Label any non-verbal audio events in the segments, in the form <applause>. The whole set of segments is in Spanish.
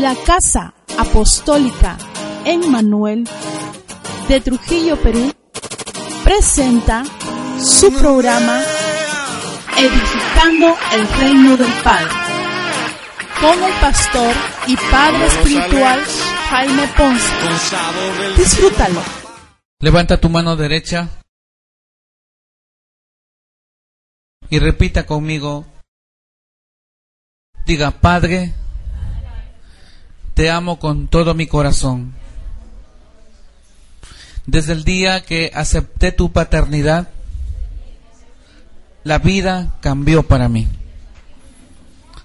La Casa Apostólica en Manuel de Trujillo, Perú, presenta su programa Edificando el Reino del Padre con el pastor y padre espiritual Jaime Ponce. Disfrútalo. Levanta tu mano derecha y repita conmigo. Diga, Padre, te amo con todo mi corazón. Desde el día que acepté tu paternidad, la vida cambió para mí.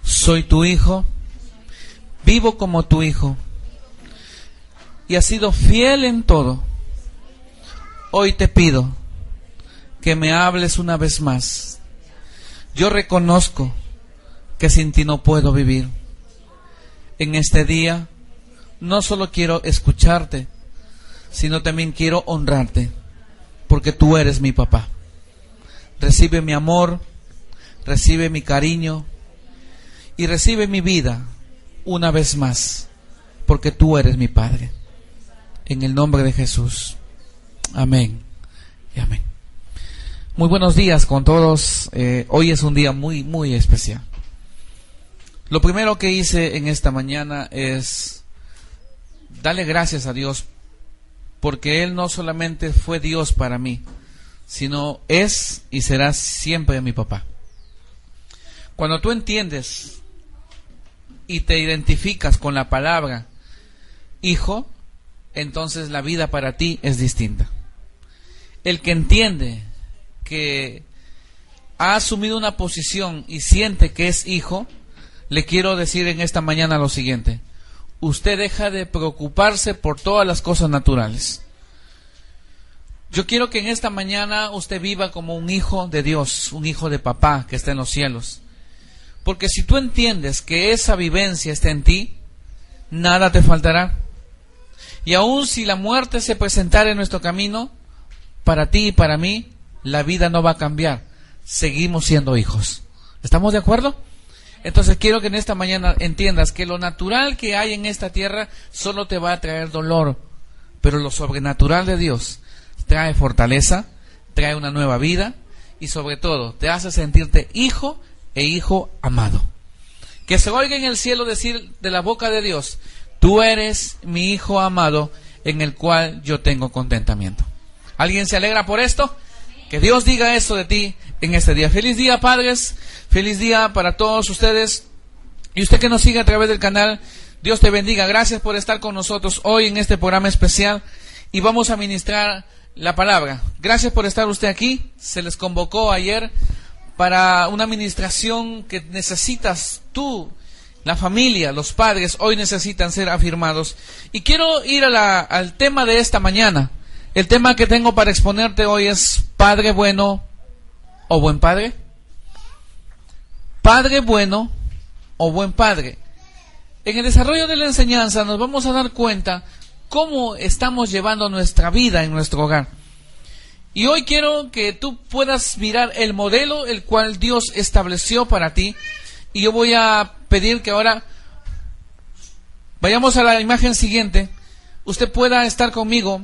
Soy tu hijo, vivo como tu hijo y has sido fiel en todo. Hoy te pido que me hables una vez más. Yo reconozco que sin ti no puedo vivir. En este día no solo quiero escucharte, sino también quiero honrarte, porque tú eres mi papá. Recibe mi amor, recibe mi cariño y recibe mi vida una vez más, porque tú eres mi Padre. En el nombre de Jesús. Amén y amén. Muy buenos días con todos. Eh, hoy es un día muy, muy especial. Lo primero que hice en esta mañana es darle gracias a Dios porque Él no solamente fue Dios para mí, sino es y será siempre mi papá. Cuando tú entiendes y te identificas con la palabra hijo, entonces la vida para ti es distinta. El que entiende que ha asumido una posición y siente que es hijo, le quiero decir en esta mañana lo siguiente usted deja de preocuparse por todas las cosas naturales. Yo quiero que en esta mañana usted viva como un hijo de Dios, un hijo de papá que está en los cielos. Porque si tú entiendes que esa vivencia está en ti, nada te faltará. Y aun si la muerte se presentara en nuestro camino, para ti y para mí, la vida no va a cambiar. Seguimos siendo hijos. ¿Estamos de acuerdo? Entonces quiero que en esta mañana entiendas que lo natural que hay en esta tierra solo te va a traer dolor, pero lo sobrenatural de Dios trae fortaleza, trae una nueva vida y sobre todo te hace sentirte hijo e hijo amado. Que se oiga en el cielo decir de la boca de Dios, tú eres mi hijo amado en el cual yo tengo contentamiento. ¿Alguien se alegra por esto? Que Dios diga eso de ti en este día. Feliz día, padres. Feliz día para todos ustedes. Y usted que nos sigue a través del canal, Dios te bendiga. Gracias por estar con nosotros hoy en este programa especial. Y vamos a ministrar la palabra. Gracias por estar usted aquí. Se les convocó ayer para una administración que necesitas tú, la familia, los padres, hoy necesitan ser afirmados. Y quiero ir al tema de esta mañana. El tema que tengo para exponerte hoy es Padre bueno o buen padre. Padre bueno o buen padre. En el desarrollo de la enseñanza nos vamos a dar cuenta cómo estamos llevando nuestra vida en nuestro hogar. Y hoy quiero que tú puedas mirar el modelo el cual Dios estableció para ti. Y yo voy a pedir que ahora vayamos a la imagen siguiente. Usted pueda estar conmigo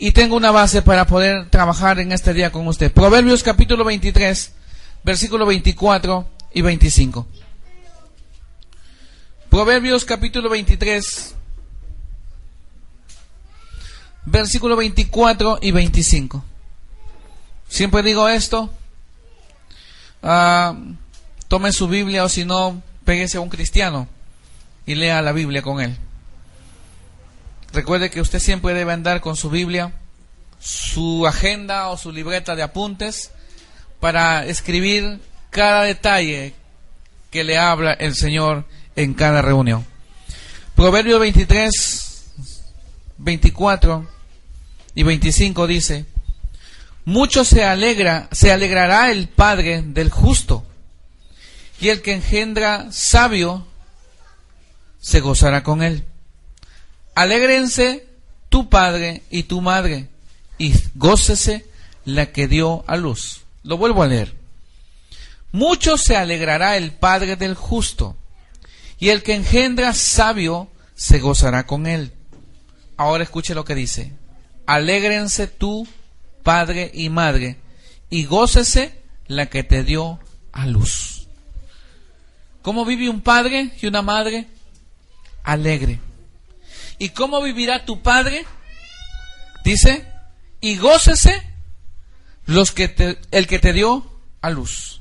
y tengo una base para poder trabajar en este día con usted. Proverbios capítulo 23, versículo 24 y 25. Proverbios capítulo 23, versículo 24 y 25. Siempre digo esto. Uh, tome su Biblia o si no, péguese a un cristiano y lea la Biblia con él. Recuerde que usted siempre debe andar con su Biblia, su agenda o su libreta de apuntes para escribir cada detalle que le habla el Señor en cada reunión. Proverbio 23, 24 y 25 dice, mucho se alegra, se alegrará el padre del justo, y el que engendra sabio se gozará con él. Alégrense tu padre y tu madre, y gócese la que dio a luz. Lo vuelvo a leer. Mucho se alegrará el padre del justo, y el que engendra sabio se gozará con él. Ahora escuche lo que dice. Alégrense tú, padre y madre, y gócese la que te dio a luz. ¿Cómo vive un padre y una madre? Alegre. ¿Y cómo vivirá tu padre? Dice, y gócese los que te, el que te dio a luz.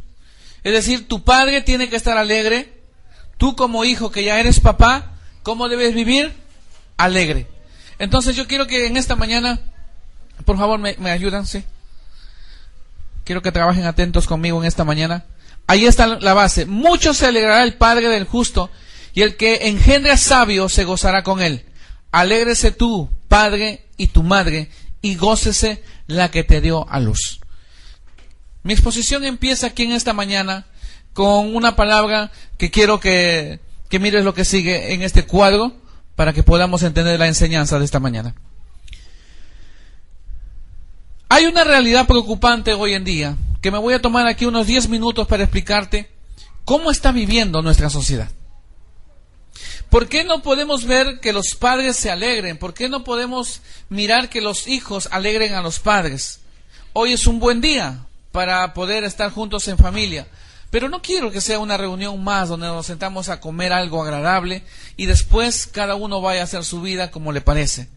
Es decir, tu padre tiene que estar alegre. Tú como hijo que ya eres papá, ¿cómo debes vivir? Alegre. Entonces yo quiero que en esta mañana, por favor, me, me ayudan, ¿sí? Quiero que trabajen atentos conmigo en esta mañana. Ahí está la base. Mucho se alegrará el Padre del justo, y el que engendra sabio se gozará con él. Alégrese tú, Padre, y tu madre, y gócese la que te dio a luz. Mi exposición empieza aquí en esta mañana con una palabra que quiero que, que mires lo que sigue en este cuadro para que podamos entender la enseñanza de esta mañana. Hay una realidad preocupante hoy en día que me voy a tomar aquí unos 10 minutos para explicarte cómo está viviendo nuestra sociedad. ¿Por qué no podemos ver que los padres se alegren? ¿Por qué no podemos mirar que los hijos alegren a los padres? Hoy es un buen día para poder estar juntos en familia. Pero no quiero que sea una reunión más donde nos sentamos a comer algo agradable y después cada uno vaya a hacer su vida como le parece.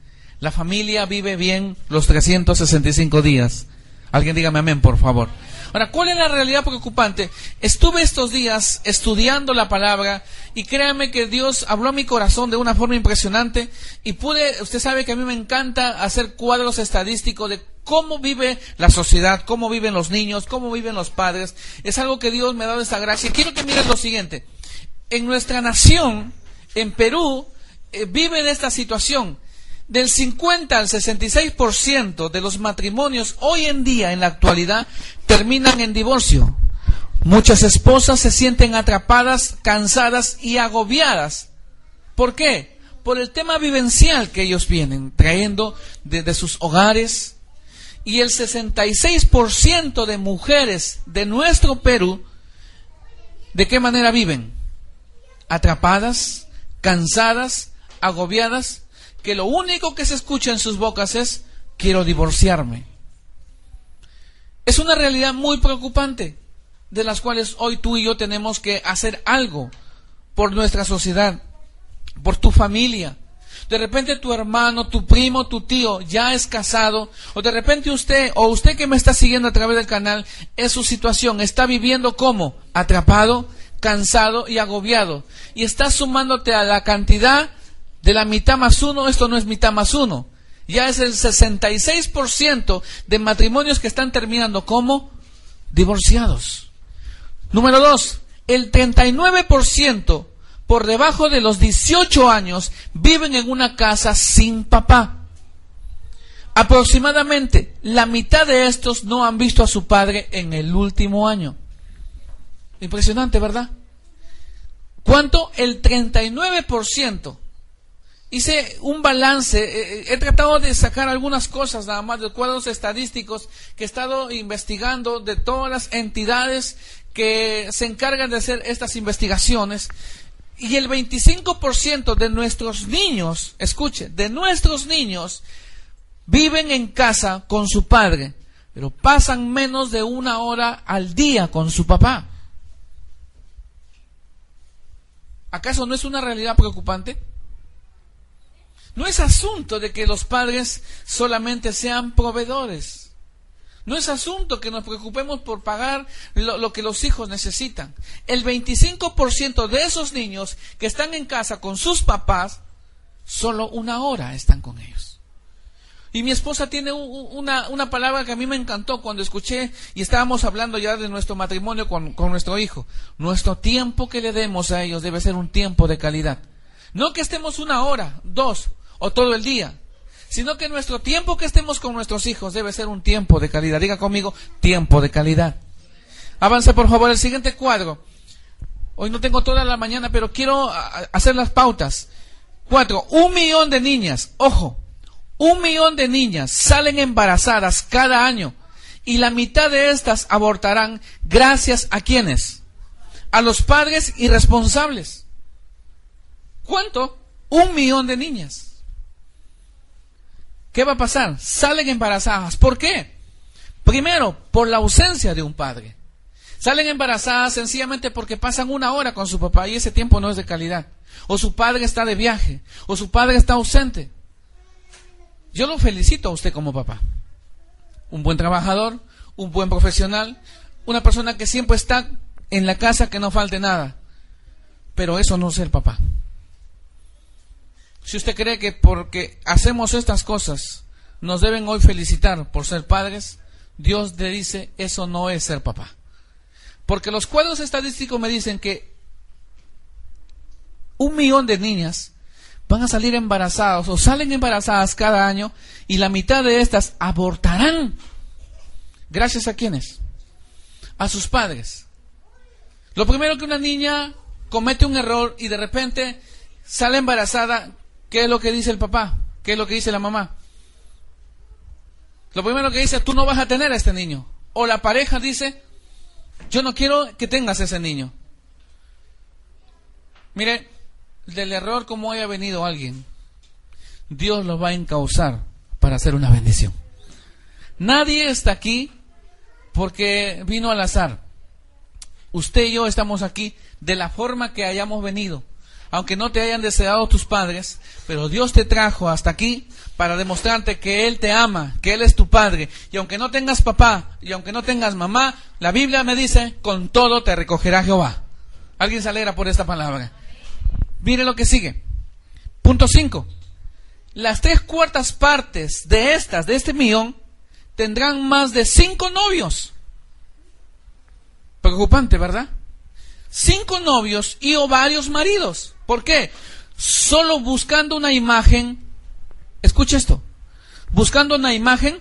La familia vive bien los 365 días. Alguien dígame amén, por favor. Ahora, ¿cuál es la realidad preocupante? Estuve estos días estudiando la palabra y créanme que Dios habló a mi corazón de una forma impresionante y pude, usted sabe que a mí me encanta hacer cuadros estadísticos de cómo vive la sociedad, cómo viven los niños, cómo viven los padres. Es algo que Dios me ha dado esta gracia. Quiero que miren lo siguiente. En nuestra nación, en Perú, eh, vive esta situación del 50 al 66% de los matrimonios hoy en día, en la actualidad, terminan en divorcio. Muchas esposas se sienten atrapadas, cansadas y agobiadas. ¿Por qué? Por el tema vivencial que ellos vienen trayendo desde sus hogares. Y el 66% de mujeres de nuestro Perú, ¿de qué manera viven? Atrapadas, cansadas, agobiadas que lo único que se escucha en sus bocas es quiero divorciarme. Es una realidad muy preocupante de las cuales hoy tú y yo tenemos que hacer algo por nuestra sociedad, por tu familia. De repente tu hermano, tu primo, tu tío ya es casado, o de repente usted, o usted que me está siguiendo a través del canal, es su situación, está viviendo como atrapado, cansado y agobiado, y está sumándote a la cantidad de la mitad más uno, esto no es mitad más uno. Ya es el 66% de matrimonios que están terminando como divorciados. Número dos, el 39% por debajo de los 18 años viven en una casa sin papá. Aproximadamente la mitad de estos no han visto a su padre en el último año. Impresionante, ¿verdad? ¿Cuánto? El 39% hice un balance, eh, eh, he tratado de sacar algunas cosas nada más de cuadros estadísticos que he estado investigando de todas las entidades que se encargan de hacer estas investigaciones. Y el 25% de nuestros niños, escuche, de nuestros niños viven en casa con su padre, pero pasan menos de una hora al día con su papá. ¿Acaso no es una realidad preocupante? No es asunto de que los padres solamente sean proveedores. No es asunto que nos preocupemos por pagar lo, que los hijos necesitan. El 25% de esos niños que están en casa con sus papás, solo una hora están con ellos. Y mi esposa tiene una, una, palabra que a mí me encantó cuando escuché y estábamos hablando ya de nuestro matrimonio con, con nuestro hijo. Nuestro tiempo que le demos a ellos debe ser un tiempo de calidad. No que estemos una hora, dos, o todo el día, sino que nuestro tiempo que estemos con nuestros hijos debe ser un tiempo de calidad. Diga conmigo, tiempo de calidad. Avance por favor el siguiente cuadro. Hoy no tengo toda la mañana, pero quiero hacer las pautas. Cuatro, un millón de niñas, ojo, un millón de niñas salen embarazadas cada año y la mitad de estas abortarán gracias a quienes? A los padres irresponsables. ¿Cuánto? Un millón de niñas. ¿Qué va a pasar? Salen embarazadas. ¿Por qué? Primero, por la ausencia de un padre. Salen embarazadas sencillamente porque pasan una hora con su papá y ese tiempo no es de calidad. O su padre está de viaje, o su padre está ausente. Yo lo felicito a usted como papá. Un buen trabajador, un buen profesional, una persona que siempre está en la casa que no falte nada. Pero eso no es el papá. Si usted cree que porque hacemos estas cosas nos deben hoy felicitar por ser padres, Dios le dice, eso no es ser papá. Porque los cuadros estadísticos me dicen que un millón de niñas van a salir embarazadas o salen embarazadas cada año y la mitad de estas abortarán. ¿Gracias a quiénes? A sus padres. Lo primero que una niña comete un error y de repente sale embarazada, ¿qué es lo que dice el papá? ¿Qué es lo que dice la mamá? Lo primero que dice, tú no vas a tener a este niño. O la pareja dice, yo no quiero que tengas ese niño. Mire, del error como haya venido alguien, Dios lo va a encauzar para hacer una bendición. Nadie está aquí porque vino al azar. Usted y yo estamos aquí de la forma que hayamos venido. Aunque no te hayan deseado tus padres, pero Dios te trajo hasta aquí para demostrarte que Él te ama, que Él es tu Padre. Y aunque no tengas papá y aunque no tengas mamá, la Biblia me dice, con todo te recogerá Jehová. ¿Alguien se alegra por esta palabra? Mire lo que sigue. Punto 5. Las tres cuartas partes de estas, de este millón, tendrán más de cinco novios. Preocupante, ¿verdad? Cinco novios y o varios maridos. ¿Por qué? Solo buscando una imagen, escucha esto, buscando una imagen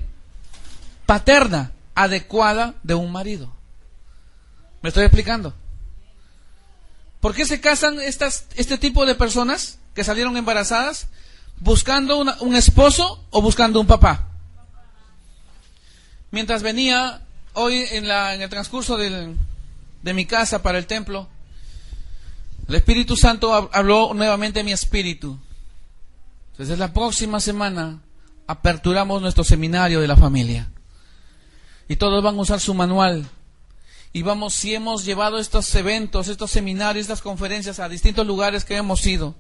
paterna adecuada de un marido. ¿Me estoy explicando? ¿Por qué se casan estas, este tipo de personas que salieron embarazadas? ¿Buscando un esposo o buscando un papá? Mientras venía hoy en, la, en el transcurso del, de mi casa para el templo, el Espíritu Santo habló nuevamente en mi espíritu. Desde la próxima semana aperturamos nuestro seminario de la familia. Y todos van a usar su manual y vamos, si hemos llevado estos eventos, estos seminarios, estas conferencias a distintos lugares que hemos ido,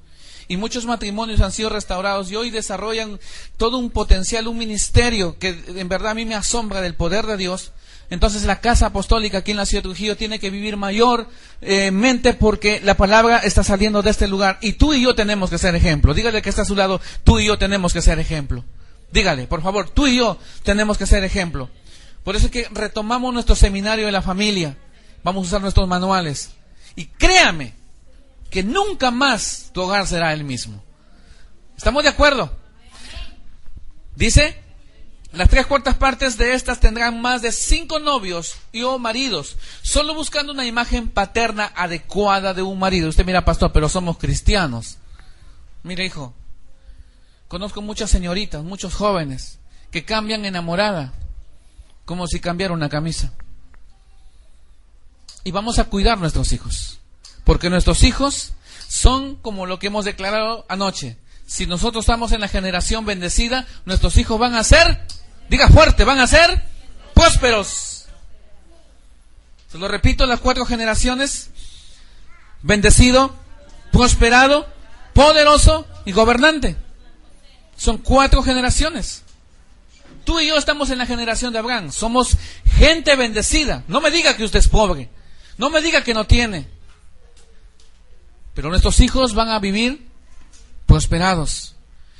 y muchos matrimonios han sido restaurados y hoy desarrollan todo un potencial, un ministerio que en verdad a mí me asombra del poder de Dios. Entonces la casa apostólica aquí en la ciudad de Trujillo tiene que vivir mayormente porque la palabra está saliendo de este lugar y tú y yo tenemos que ser ejemplo. Dígale que está a su lado, tú y yo tenemos que ser ejemplo. Dígale, por favor, tú y yo tenemos que ser ejemplo. Por eso es que retomamos nuestro seminario de la familia. Vamos a usar nuestros manuales. Y créame que nunca más tu hogar será el mismo. ¿Estamos de acuerdo? Dice, las tres cuartas partes de estas tendrán más de cinco novios y o maridos, solo buscando una imagen paterna adecuada de un marido. Usted mira, pastor, pero somos cristianos. Mire, hijo, conozco muchas señoritas, muchos jóvenes que cambian enamorada como si cambiara una camisa. Y vamos a cuidar nuestros hijos, porque nuestros hijos son como lo que hemos declarado anoche. Si nosotros estamos en la generación bendecida, nuestros hijos van a ser, diga fuerte, van a ser prósperos. Se lo repito, las cuatro generaciones, bendecido, prosperado, poderoso y gobernante. Son cuatro generaciones. Tú y yo estamos en la generación de Abraham. Somos gente bendecida. No me diga que usted es pobre. No me diga que no tiene. Pero nuestros hijos van a vivir prosperados.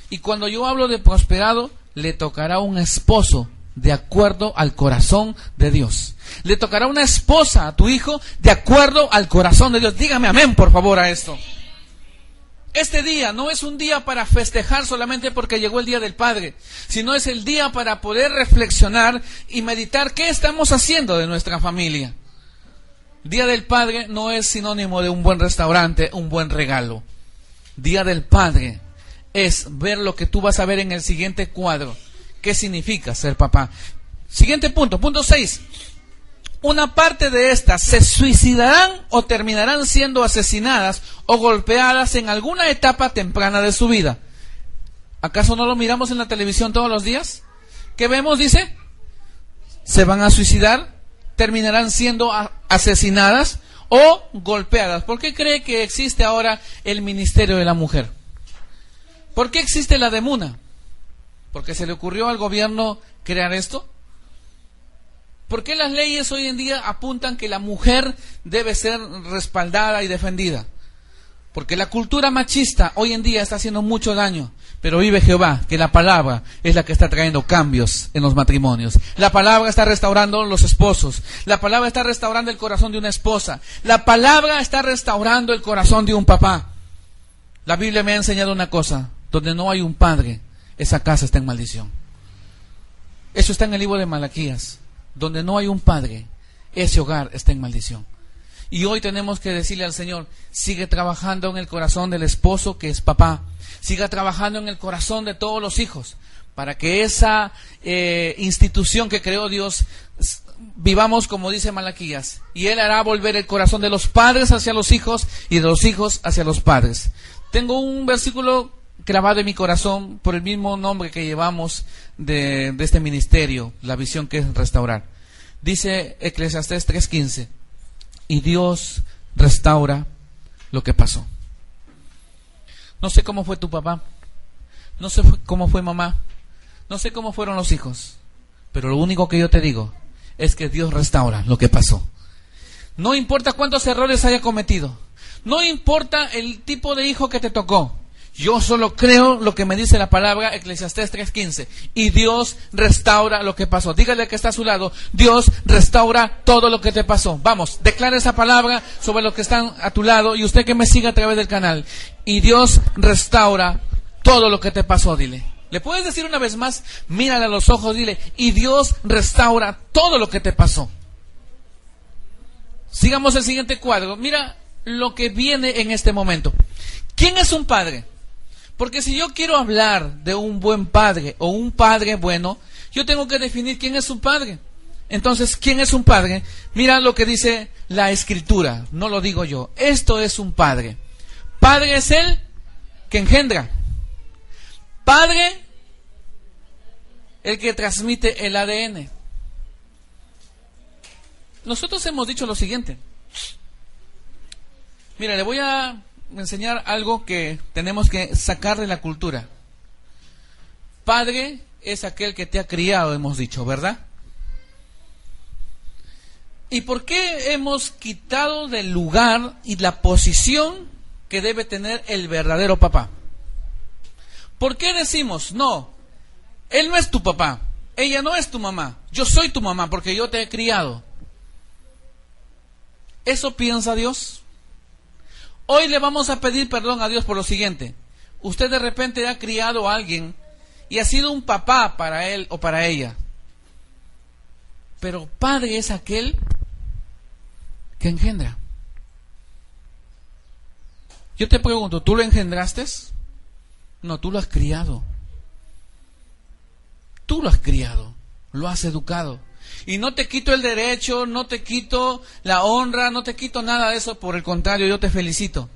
Y cuando yo hablo de prosperado, le tocará un esposo de acuerdo al corazón de Dios. Le tocará una esposa a tu hijo de acuerdo al corazón de Dios. Dígame amén, por favor, a esto. Este día no es un día para festejar solamente porque llegó el Día del Padre, sino es el día para poder reflexionar y meditar qué estamos haciendo de nuestra familia. Día del Padre no es sinónimo de un buen restaurante, un buen regalo. Día del Padre es ver lo que tú vas a ver en el siguiente cuadro. ¿Qué significa ser papá? Siguiente punto, punto 6. una parte de estas se suicidarán o terminarán siendo asesinadas o golpeadas en alguna etapa temprana de su vida. ¿Acaso no lo miramos en la televisión todos los días? ¿Qué vemos? Dice, se van a suicidar, terminarán siendo asesinadas o golpeadas. ¿Por qué cree que existe ahora el Ministerio de la Mujer? ¿Por qué existe la demuna? ¿Porque se le ocurrió al gobierno crear esto? ¿Por qué las leyes hoy en día apuntan que la mujer debe ser respaldada y defendida? Porque la cultura machista hoy en día está haciendo mucho daño. Pero vive Jehová, que la palabra es la que está trayendo cambios en los matrimonios. La palabra está restaurando los esposos. La palabra está restaurando el corazón de una esposa. La palabra está restaurando el corazón de un papá. La Biblia me ha enseñado una cosa. Donde no hay un padre, esa casa está en maldición. Eso está en el libro de Malaquías donde no hay un padre, ese hogar está en maldición. Y hoy tenemos que decirle al Señor, sigue trabajando en el corazón del esposo que es papá, siga trabajando en el corazón de todos los hijos, para que esa eh, institución que creó Dios vivamos como dice Malaquías, y Él hará volver el corazón de los padres hacia los hijos y de los hijos hacia los padres. Tengo un versículo grabado en mi corazón por el mismo nombre que llevamos de, este ministerio, la visión que es restaurar. Dice Eclesiastés 3:15, y Dios restaura lo que pasó. No sé cómo fue tu papá, no sé cómo fue mamá, no sé cómo fueron los hijos, pero lo único que yo te digo es que Dios restaura lo que pasó. No importa cuántos errores haya cometido, no importa el tipo de hijo que te tocó, yo solo creo lo que me dice la palabra Eclesiastés 3:15. Y Dios restaura lo que pasó. Dígale que está a su lado. Dios restaura todo lo que te pasó. Vamos, declara esa palabra sobre lo que están a tu lado y usted que me siga a través del canal. Y Dios restaura todo lo que te pasó, dile. ¿Le puedes decir una vez más? Mírale a los ojos, dile. Y Dios restaura todo lo que te pasó. Sigamos el siguiente cuadro. Mira lo que viene en este momento. ¿Quién es un padre? Porque si yo quiero hablar de un buen padre o un padre bueno, yo tengo que definir quién es un padre. Entonces, ¿quién es un padre? Mira lo que dice la escritura, no lo digo yo. Esto es un padre. Padre es el que engendra. Padre, el que transmite el ADN. Nosotros hemos dicho lo siguiente. Mira, le voy a enseñar algo que tenemos que sacar de la cultura. Padre es aquel que te ha criado, hemos dicho, ¿verdad? ¿Y por qué hemos quitado del lugar y la posición que debe tener el verdadero papá? ¿Por qué decimos, no, él no es tu papá, ella no es tu mamá, yo soy tu mamá porque yo te he criado? ¿Eso piensa Dios? Hoy le vamos a pedir perdón a Dios por lo siguiente. Usted de repente ha criado a alguien y ha sido un papá para él o para ella. Pero padre es aquel que engendra. Yo te pregunto, ¿tú lo engendraste? No, tú lo has criado. Tú lo has criado, lo has educado. Y no te quito el derecho, no te quito la honra, no te quito nada de eso, por el contrario, yo te felicito.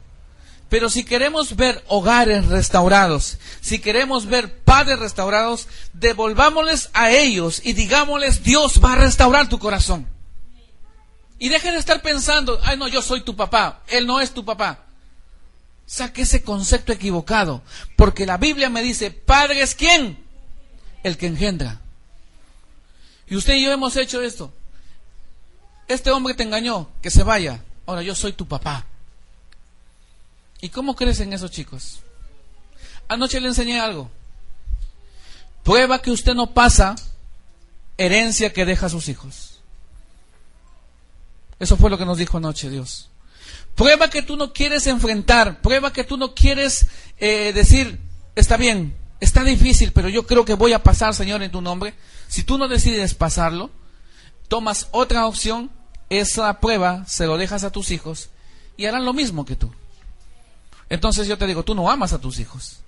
Pero si queremos ver hogares restaurados, si queremos ver padres restaurados, devolvámosles a ellos y digámosles, Dios va a restaurar tu corazón. Y dejen de estar pensando, ay no, yo soy tu papá, él no es tu papá. Saque ese concepto equivocado, porque la Biblia me dice, padre es quién? El que engendra. Y usted y yo hemos hecho esto. Este hombre te engañó, que se vaya. Ahora yo soy tu papá. ¿Y cómo crecen esos chicos? Anoche le enseñé algo. Prueba que usted no pasa herencia que deja a sus hijos. Eso fue lo que nos dijo anoche Dios. Prueba que tú no quieres enfrentar, prueba que tú no quieres eh, decir, está bien, está difícil, pero yo creo que voy a pasar, Señor, en tu nombre. Si tú no decides pasarlo, tomas otra opción, esa prueba se lo dejas a tus hijos y harán lo mismo que tú. Entonces yo te digo, tú no amas a tus hijos.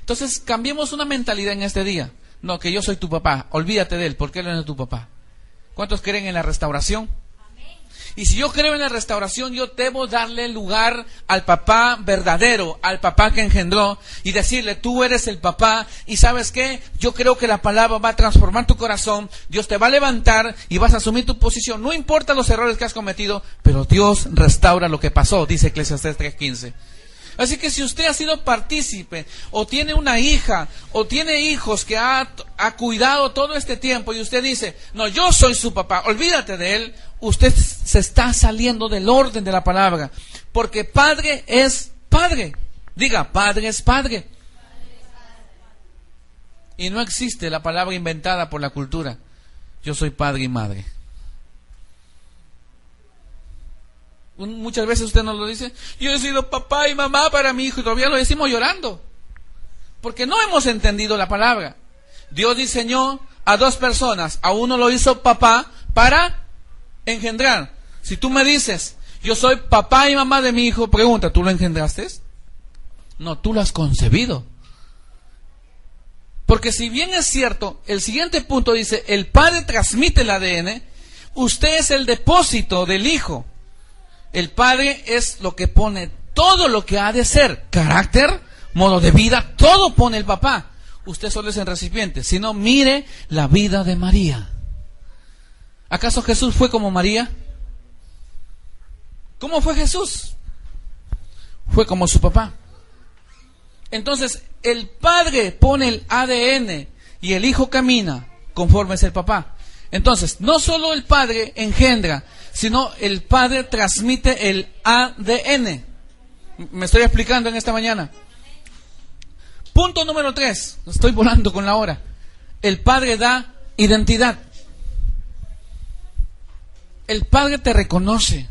Entonces cambiemos una mentalidad en este día. No, que yo soy tu papá, olvídate de él, porque él no es tu papá. ¿Cuántos creen en la restauración? Y si yo creo en la restauración, yo debo darle lugar al papá verdadero, al papá que engendró, y decirle, tú eres el papá, y sabes qué, yo creo que la palabra va a transformar tu corazón, Dios te va a levantar y vas a asumir tu posición. No importa los errores que has cometido, pero Dios restaura lo que pasó, dice Eclesiastes 3.15. Así que si usted ha sido partícipe, o tiene una hija, o tiene hijos que ha, ha, cuidado todo este tiempo, y usted dice, no, yo soy su papá, olvídate de él, usted se está saliendo del orden de la palabra. Porque padre es padre. Diga, padre es padre. Y no existe la palabra inventada por la cultura. Yo soy padre y madre. Muchas veces usted nos lo dice, yo he sido papá y mamá para mi hijo y todavía lo decimos llorando. Porque no hemos entendido la palabra. Dios diseñó a dos personas, a uno lo hizo papá para engendrar. Si tú me dices, yo soy papá y mamá de mi hijo, pregunta, ¿tú lo engendraste? No, tú lo has concebido. Porque si bien es cierto, el siguiente punto dice, el padre transmite el ADN, usted es el depósito del hijo. El padre es lo que pone todo lo que ha de ser, carácter, modo de vida, todo pone el papá. Usted solo es el recipiente. Si no, mire la vida de María. ¿Acaso Jesús fue como María? ¿Cómo fue Jesús? Fue como su papá. Entonces, el padre pone el ADN y el hijo camina conforme es el papá. Entonces, no solo el padre engendra, sino el Padre transmite el ADN. Me estoy explicando en esta mañana. Punto número tres, estoy volando con la hora. El Padre da identidad. El Padre te reconoce.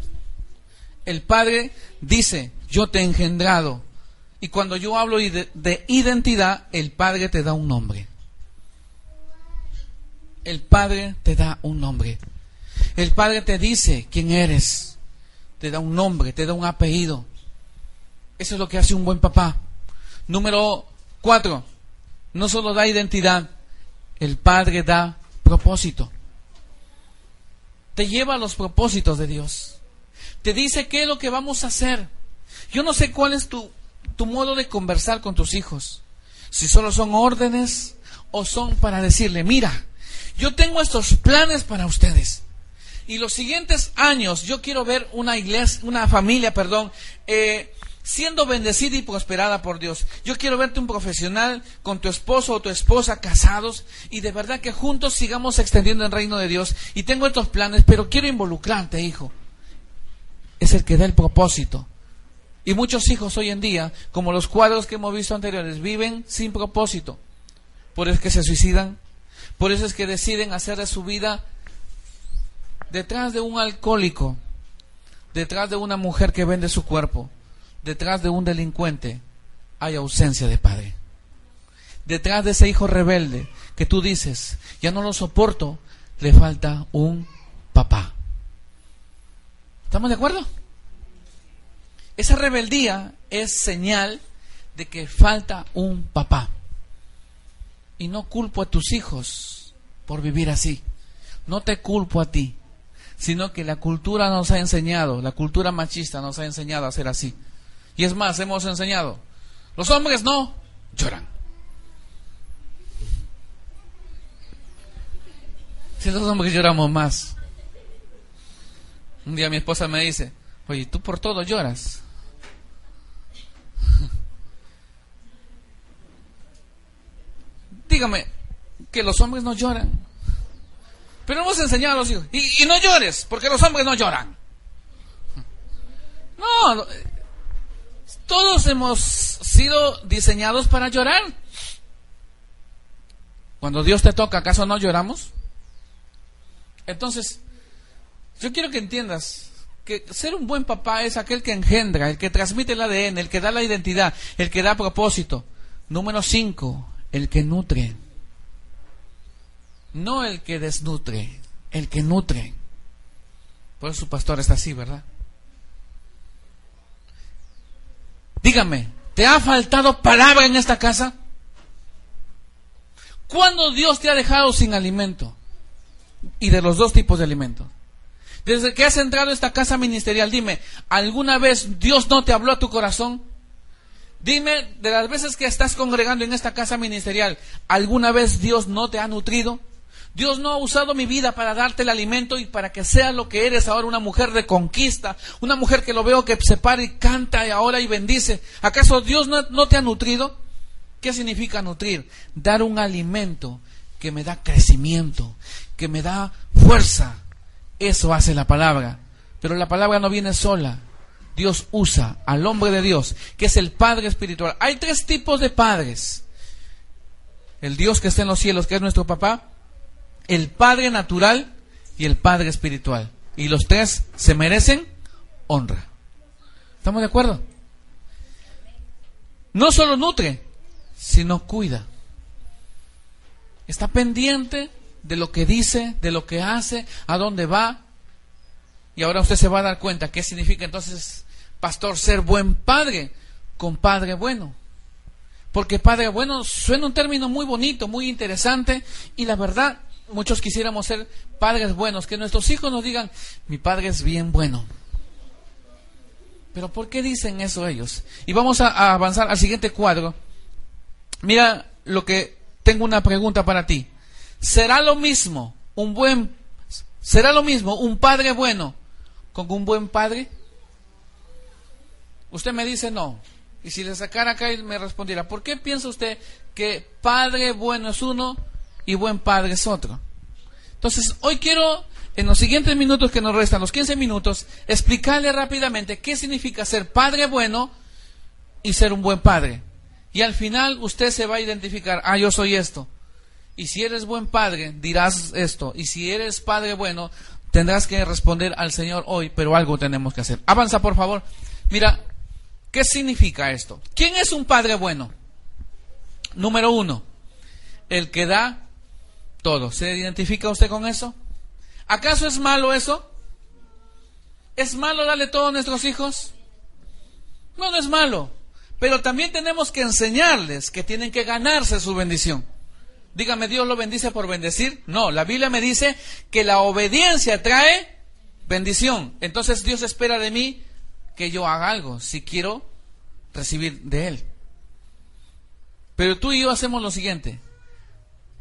El Padre dice, yo te he engendrado. Y cuando yo hablo de, de identidad, el Padre te da un nombre. El Padre te da un nombre. El Padre te dice quién eres, te da un nombre, te da un apellido. Eso es lo que hace un buen papá. Número cuatro, no solo da identidad, el Padre da propósito. Te lleva a los propósitos de Dios. Te dice qué es lo que vamos a hacer. Yo no sé cuál es tu, tu modo de conversar con tus hijos. Si solo son órdenes o son para decirle, mira, yo tengo estos planes para ustedes. Y los siguientes años yo quiero ver una iglesia, una familia, perdón, eh, siendo bendecida y prosperada por Dios. Yo quiero verte un profesional con tu esposo o tu esposa casados y de verdad que juntos sigamos extendiendo el reino de Dios. Y tengo estos planes, pero quiero involucrarte, hijo. Es el que da el propósito. Y muchos hijos hoy en día, como los cuadros que hemos visto anteriores, viven sin propósito. Por eso es que se suicidan, por eso es que deciden hacer de su vida Detrás de un alcohólico, detrás de una mujer que vende su cuerpo, detrás de un delincuente, hay ausencia de padre. Detrás de ese hijo rebelde que tú dices, ya no lo soporto, le falta un papá. ¿Estamos de acuerdo? Esa rebeldía es señal de que falta un papá. Y no culpo a tus hijos por vivir así. No te culpo a ti sino que la cultura nos ha enseñado, la cultura machista nos ha enseñado a ser así. Y es más, hemos enseñado, los hombres no lloran. Si los hombres lloramos más. Un día mi esposa me dice, oye, tú por todo lloras. <laughs> Dígame, que los hombres no lloran. Pero hemos enseñado a los hijos. Y, no llores, porque los hombres no lloran. <laughs> No, todos hemos sido diseñados para llorar. Cuando Dios te toca, ¿acaso no lloramos? Entonces, yo quiero que entiendas que ser un buen papá es aquel que engendra, el que transmite el ADN, el que da la identidad, el que da propósito. Número cinco, el que nutre no el que desnutre, el que nutre. Por eso su pastor está así, ¿verdad? Dígame, ¿te ha faltado palabra en esta casa? ¿Cuándo Dios te ha dejado sin alimento? Y de los dos tipos de alimentos. Desde que has entrado a esta casa ministerial, dime, ¿alguna vez Dios no te habló a tu corazón? Dime, de las veces que estás congregando en esta casa ministerial, ¿alguna vez Dios no te ha nutrido? Dios no ha usado mi vida para darte el alimento y para que seas lo que eres ahora, una mujer de conquista, una mujer que lo veo que se para y canta y ahora y bendice. ¿Acaso Dios no, no te ha nutrido? ¿Qué significa nutrir? Dar un alimento que me da crecimiento, que me da fuerza. Eso hace la palabra. Pero la palabra no viene sola. Dios usa al hombre de Dios, que es el Padre espiritual. Hay tres tipos de padres. El Dios que está en los cielos, que es nuestro papá, el Padre natural y el Padre espiritual. Y los tres se merecen honra. ¿Estamos de acuerdo? No solo nutre, sino cuida. Está pendiente de lo que dice, de lo que hace, a dónde va. Y ahora usted se va a dar cuenta qué significa entonces, pastor, ser buen padre con padre bueno. Porque padre bueno suena un término muy bonito, muy interesante, y la verdad muchos quisiéramos ser padres buenos, que nuestros hijos nos digan, mi padre es bien bueno. Pero ¿por qué dicen eso ellos? Y vamos a, avanzar al siguiente cuadro. Mira lo que tengo una pregunta para ti. ¿Será lo mismo un buen será lo mismo un padre bueno con un buen padre? Usted me dice no. Y si le sacara acá y me respondiera, ¿por qué piensa usted que padre bueno es uno y buen padre es otro. Entonces, hoy quiero, en los siguientes minutos que nos restan, los 15 minutos, explicarle rápidamente qué significa ser padre bueno y ser un buen padre. Y al final usted se va a identificar, ah, yo soy esto. Y si eres buen padre, dirás esto. Y si eres padre bueno, tendrás que responder al Señor hoy, pero algo tenemos que hacer. Avanza, por favor. Mira, ¿qué significa esto? ¿Quién es un padre bueno? Número uno, el que da todo. ¿Se identifica usted con eso? ¿Acaso es malo eso? ¿Es malo darle todo a nuestros hijos? No, no es malo. Pero también tenemos que enseñarles que tienen que ganarse su bendición. Dígame, ¿Dios lo bendice por bendecir? No, la Biblia me dice que la obediencia trae bendición. Entonces Dios espera de mí que yo haga algo si quiero recibir de Él. Pero tú y yo hacemos lo siguiente.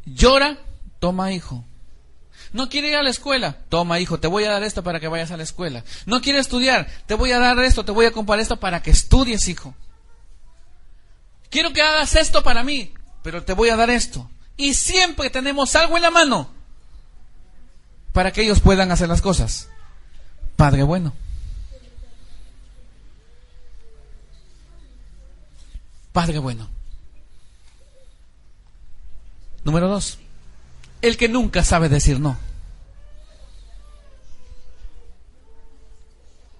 Llora Toma, hijo. No quiere ir a la escuela. Toma, hijo, te voy a dar esto para que vayas a la escuela. No quiere estudiar. Te voy a dar esto, te voy a comprar esto para que estudies, hijo. Quiero que hagas esto para mí, pero te voy a dar esto. Y siempre tenemos algo en la mano para que ellos puedan hacer las cosas. Padre bueno. Padre bueno. Número dos el que nunca sabe decir no.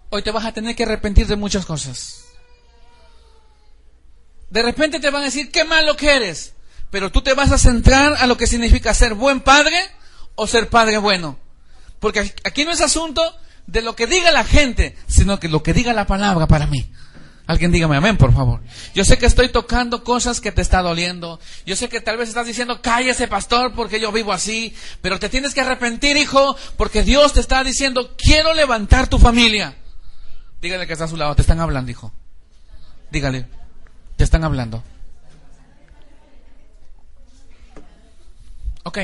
Hoy te vas a tener que arrepentir de muchas cosas. De repente te van a decir, qué malo que eres. Pero tú te vas a centrar a lo que significa ser buen padre o ser padre bueno. Porque aquí no es asunto de lo que diga la gente, sino que lo que diga la palabra para mí. Alguien dígame amén, por favor. Yo sé que estoy tocando cosas que te está doliendo. Yo sé que tal vez estás diciendo, cállese, pastor, porque yo vivo así. Pero te tienes que arrepentir, hijo, porque Dios te está diciendo, quiero levantar tu familia. Dígale que está a su lado, te están hablando, hijo. Dígale, te están hablando. Ok.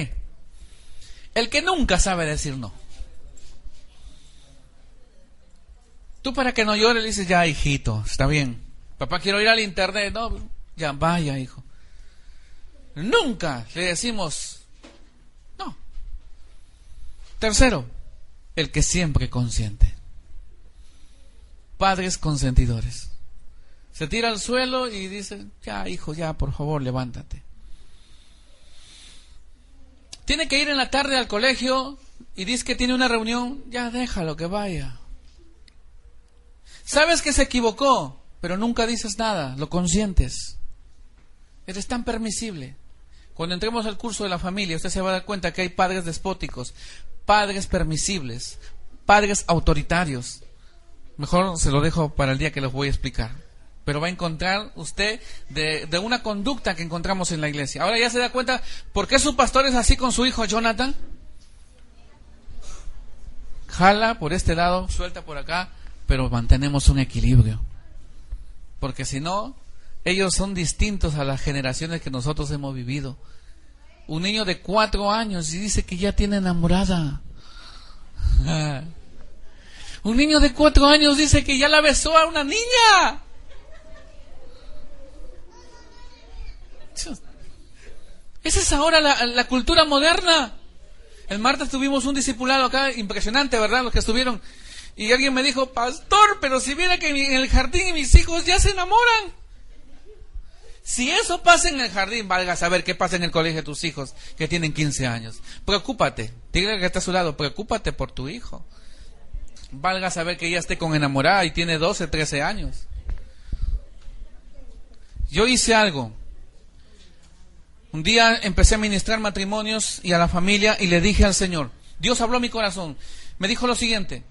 El que nunca sabe decir no. Tú para que no llore le dices, ya hijito, está bien. Papá, quiero ir al internet. No, ya vaya, hijo. Nunca le decimos, no. Tercero, el que siempre consiente. Padres consentidores. Se tira al suelo y dice, ya hijo, ya, por favor, levántate. Tiene que ir en la tarde al colegio y dice que tiene una reunión, ya déjalo que vaya. Sabes que se equivocó, pero nunca dices nada, lo consientes. Eres tan permisible. Cuando entremos al curso de la familia, usted se va a dar cuenta que hay padres despóticos, padres permisibles, padres autoritarios. Mejor se lo dejo para el día que los voy a explicar. Pero va a encontrar usted de, de, una conducta que encontramos en la iglesia. Ahora ya se da cuenta por qué su pastor es así con su hijo Jonathan. jala por este lado, suelta por acá, pero mantenemos un equilibrio. Porque si no, ellos son distintos a las generaciones que nosotros hemos vivido. Un niño de cuatro años y dice que ya tiene enamorada. <laughs> Un niño de cuatro años dice que ya la besó a una niña. Esa es ahora la, la cultura moderna. El martes tuvimos un discipulado acá impresionante, ¿verdad? Los que estuvieron. Y alguien me dijo, pastor, pero si viera que en el jardín mis hijos ya se enamoran. Si eso pasa en el jardín, valga saber qué pasa en el colegio de tus hijos que tienen 15 años. Preocúpate. Diga que está a su lado, preocúpate por tu hijo. Valga saber que ya esté con enamorada y tiene 12, 13 años. Yo hice algo. Un día empecé a ministrar matrimonios y a la familia y le dije al Señor, Dios habló a mi corazón, me dijo lo siguiente,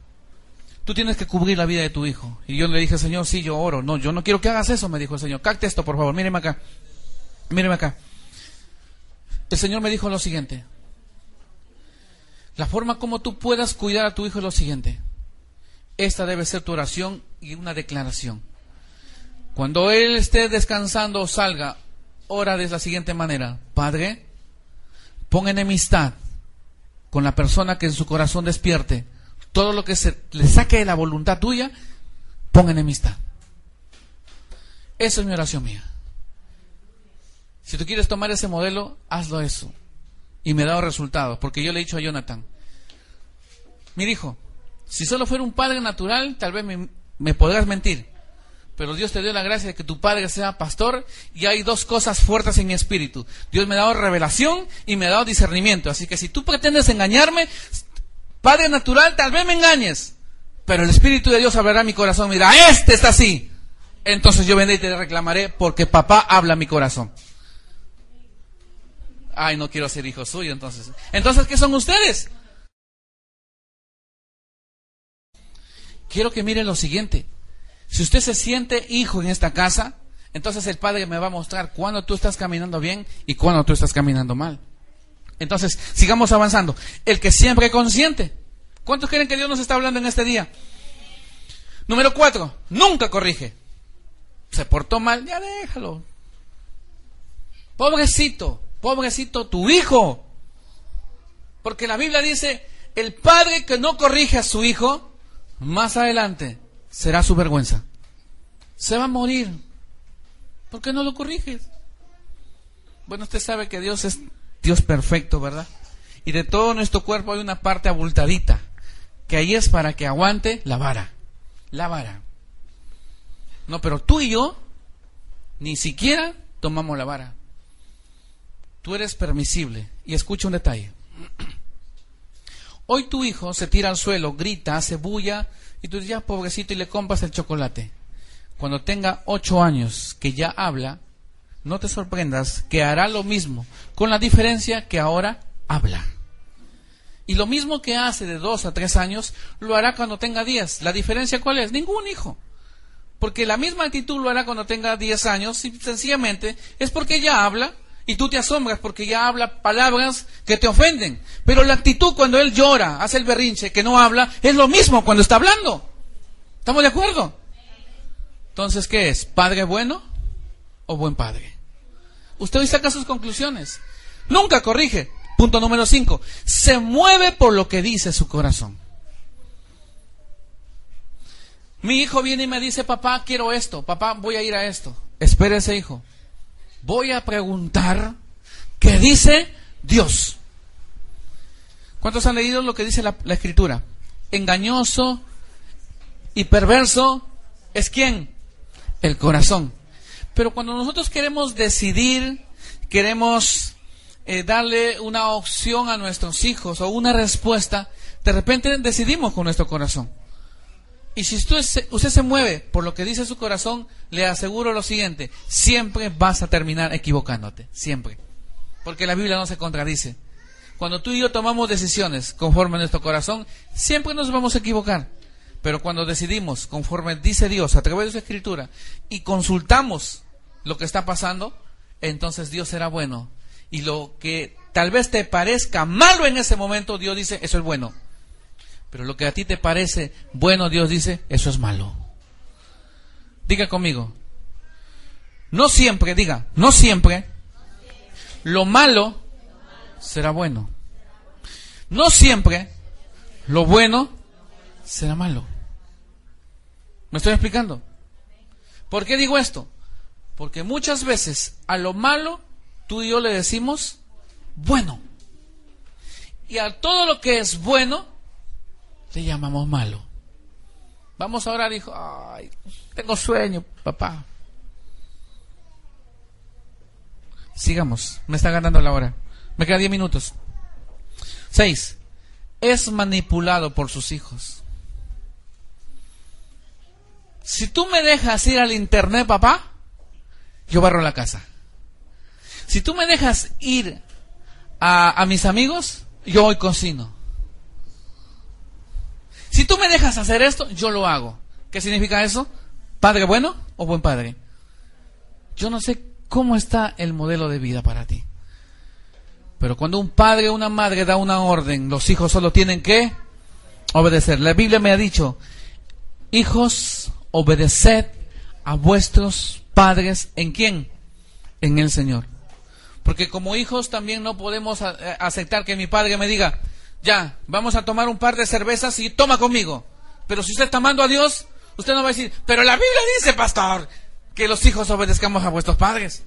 tú tienes que cubrir la vida de tu hijo. Y yo le dije, Señor, sí, yo oro, no, yo no quiero que hagas eso, me dijo el Señor, cacte esto, por favor, míreme acá, míreme acá. El Señor me dijo lo siguiente, la forma como tú puedas cuidar a tu hijo es lo siguiente, esta debe ser tu oración y una declaración. Cuando él esté descansando o salga ora de la siguiente manera, Padre, pon enemistad con la persona que en su corazón despierte todo lo que se, le saque de la voluntad tuya, pon enemistad. Esa es mi oración mía. Si tú quieres tomar ese modelo, hazlo eso. Y me he dado resultados, porque yo le he dicho a Jonathan, mi hijo, si solo fuera un padre natural, tal vez me, me podrás mentir pero Dios te dio la gracia de que tu padre sea pastor y hay dos cosas fuertes en mi espíritu. Dios me ha dado revelación y me ha dado discernimiento. Así que si tú pretendes engañarme, padre natural, tal vez me engañes, pero el Espíritu de Dios hablará a mi corazón. Mira, este está así. Entonces yo vendré y te reclamaré porque papá habla a mi corazón. Ay, no quiero ser hijo suyo, entonces. Entonces, ¿qué son ustedes? Quiero que miren lo siguiente. Si usted se siente hijo en esta casa, entonces el Padre me va a mostrar cuándo tú estás caminando bien y cuándo tú estás caminando mal. Entonces, sigamos avanzando. El que siempre consciente. ¿Cuántos creen que Dios nos está hablando en este día? Número cuatro, nunca corrige. Se portó mal, ya déjalo. Pobrecito, pobrecito tu hijo. Porque la Biblia dice, el padre que no corrige a su hijo, más adelante será su vergüenza. Se va a morir. ¿Por qué no lo corriges? Bueno, usted sabe que Dios es Dios perfecto, ¿verdad? Y de todo nuestro cuerpo hay una parte abultadita, que ahí es para que aguante la vara. La vara. No, pero tú y yo ni siquiera tomamos la vara. Tú eres permisible. Y escucha un detalle. Hoy tu hijo se tira al suelo, grita, hace bulla, y tú dices, ya pobrecito, y le compras el chocolate. Cuando tenga ocho años, que ya habla, no te sorprendas que hará lo mismo, con la diferencia que ahora habla. Y lo mismo que hace de dos a tres años, lo hará cuando tenga diez. ¿La diferencia cuál es? Ningún hijo. Porque la misma actitud lo hará cuando tenga diez años, y sencillamente es porque ya habla, y tú te asombras porque ya habla palabras que te ofenden. Pero la actitud cuando él llora, hace el berrinche, que no habla, es lo mismo cuando está hablando. ¿Estamos de acuerdo? Entonces, ¿qué es? ¿Padre bueno o buen padre? Usted hoy saca sus conclusiones. Nunca corrige. Punto número 5. Se mueve por lo que dice su corazón. Mi hijo viene y me dice, papá, quiero esto. Papá, voy a ir a esto. Espérese, hijo voy a preguntar qué dice Dios. ¿Cuántos han leído lo que dice la, escritura? Engañoso y perverso es quién? El corazón. Pero cuando nosotros queremos decidir, queremos eh, darle una opción a nuestros hijos o una respuesta, de repente decidimos con nuestro corazón. Y si usted se, usted se mueve por lo que dice su corazón, le aseguro lo siguiente, siempre vas a terminar equivocándote, siempre. Porque la Biblia no se contradice. Cuando tú y yo tomamos decisiones conforme a nuestro corazón, siempre nos vamos a equivocar. Pero cuando decidimos conforme dice Dios a través de su escritura y consultamos lo que está pasando, entonces Dios será bueno. Y lo que tal vez te parezca malo en ese momento, Dios dice, eso es bueno Pero lo que a ti te parece bueno, Dios dice, eso es malo. Diga conmigo. No siempre, diga, no siempre, lo malo será bueno. No siempre, lo bueno será malo. ¿Me estoy explicando? ¿Por qué digo esto? Porque muchas veces a lo malo tú y yo le decimos bueno. Y a todo lo que es bueno le llamamos malo. Vamos ahora, dijo, ay, tengo sueño, papá. Sigamos, me está ganando la hora. Me quedan 10 minutos. 6. Es manipulado por sus hijos. Si tú me dejas ir al internet, papá, yo barro la casa. Si tú me dejas ir a, mis amigos, yo hoy cocino. Si tú me dejas hacer esto, yo lo hago. ¿Qué significa eso? ¿Padre bueno o buen padre? Yo no sé cómo está el modelo de vida para ti. Pero cuando un padre o una madre da una orden, los hijos solo tienen que obedecer. La Biblia me ha dicho, hijos, obedeced a vuestros padres. ¿En quién? En el Señor. Porque como hijos también no podemos eh, aceptar que mi padre me diga, ya, vamos a tomar un par de cervezas y toma conmigo. Pero si usted está amando a Dios, usted no va a decir, pero la Biblia dice, pastor, que los hijos obedezcamos a vuestros padres.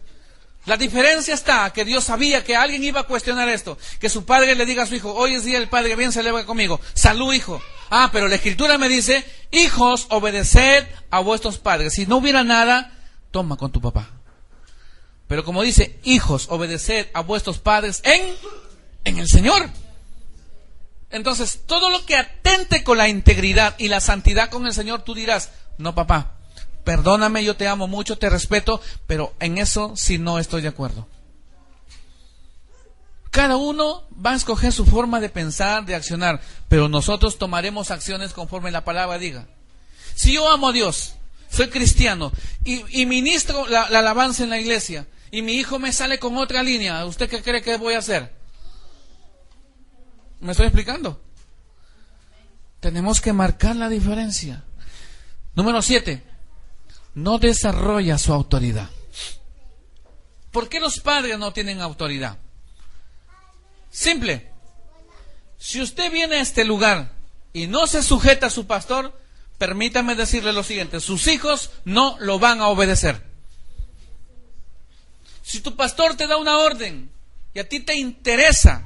La diferencia está que Dios sabía que alguien iba a cuestionar esto, que su padre le diga a su hijo, hoy es día el padre, bien celebra conmigo, salud hijo. Ah, pero la escritura me dice, hijos, obedeced a vuestros padres. Si no hubiera nada, toma con tu papá. Pero como dice, hijos, obedeced a vuestros padres en, en el Señor. Entonces, todo lo que atente con la integridad y la santidad con el Señor, tú dirás, no papá, perdóname, yo te amo mucho, te respeto, pero en eso sí no estoy de acuerdo. Cada uno va a escoger su forma de pensar, de accionar, pero nosotros tomaremos acciones conforme la palabra diga. Si yo amo a Dios, soy cristiano y, ministro la, la alabanza en la iglesia y mi hijo me sale con otra línea, ¿usted qué cree que voy a hacer? ¿Me estoy explicando? Tenemos que marcar la diferencia. Número siete, no desarrolla su autoridad. ¿Por qué los padres no tienen autoridad? Simple. Si usted viene a este lugar y no se sujeta a su pastor, permítame decirle lo siguiente, sus hijos no lo van a obedecer. Si tu pastor te da una orden y a ti te interesa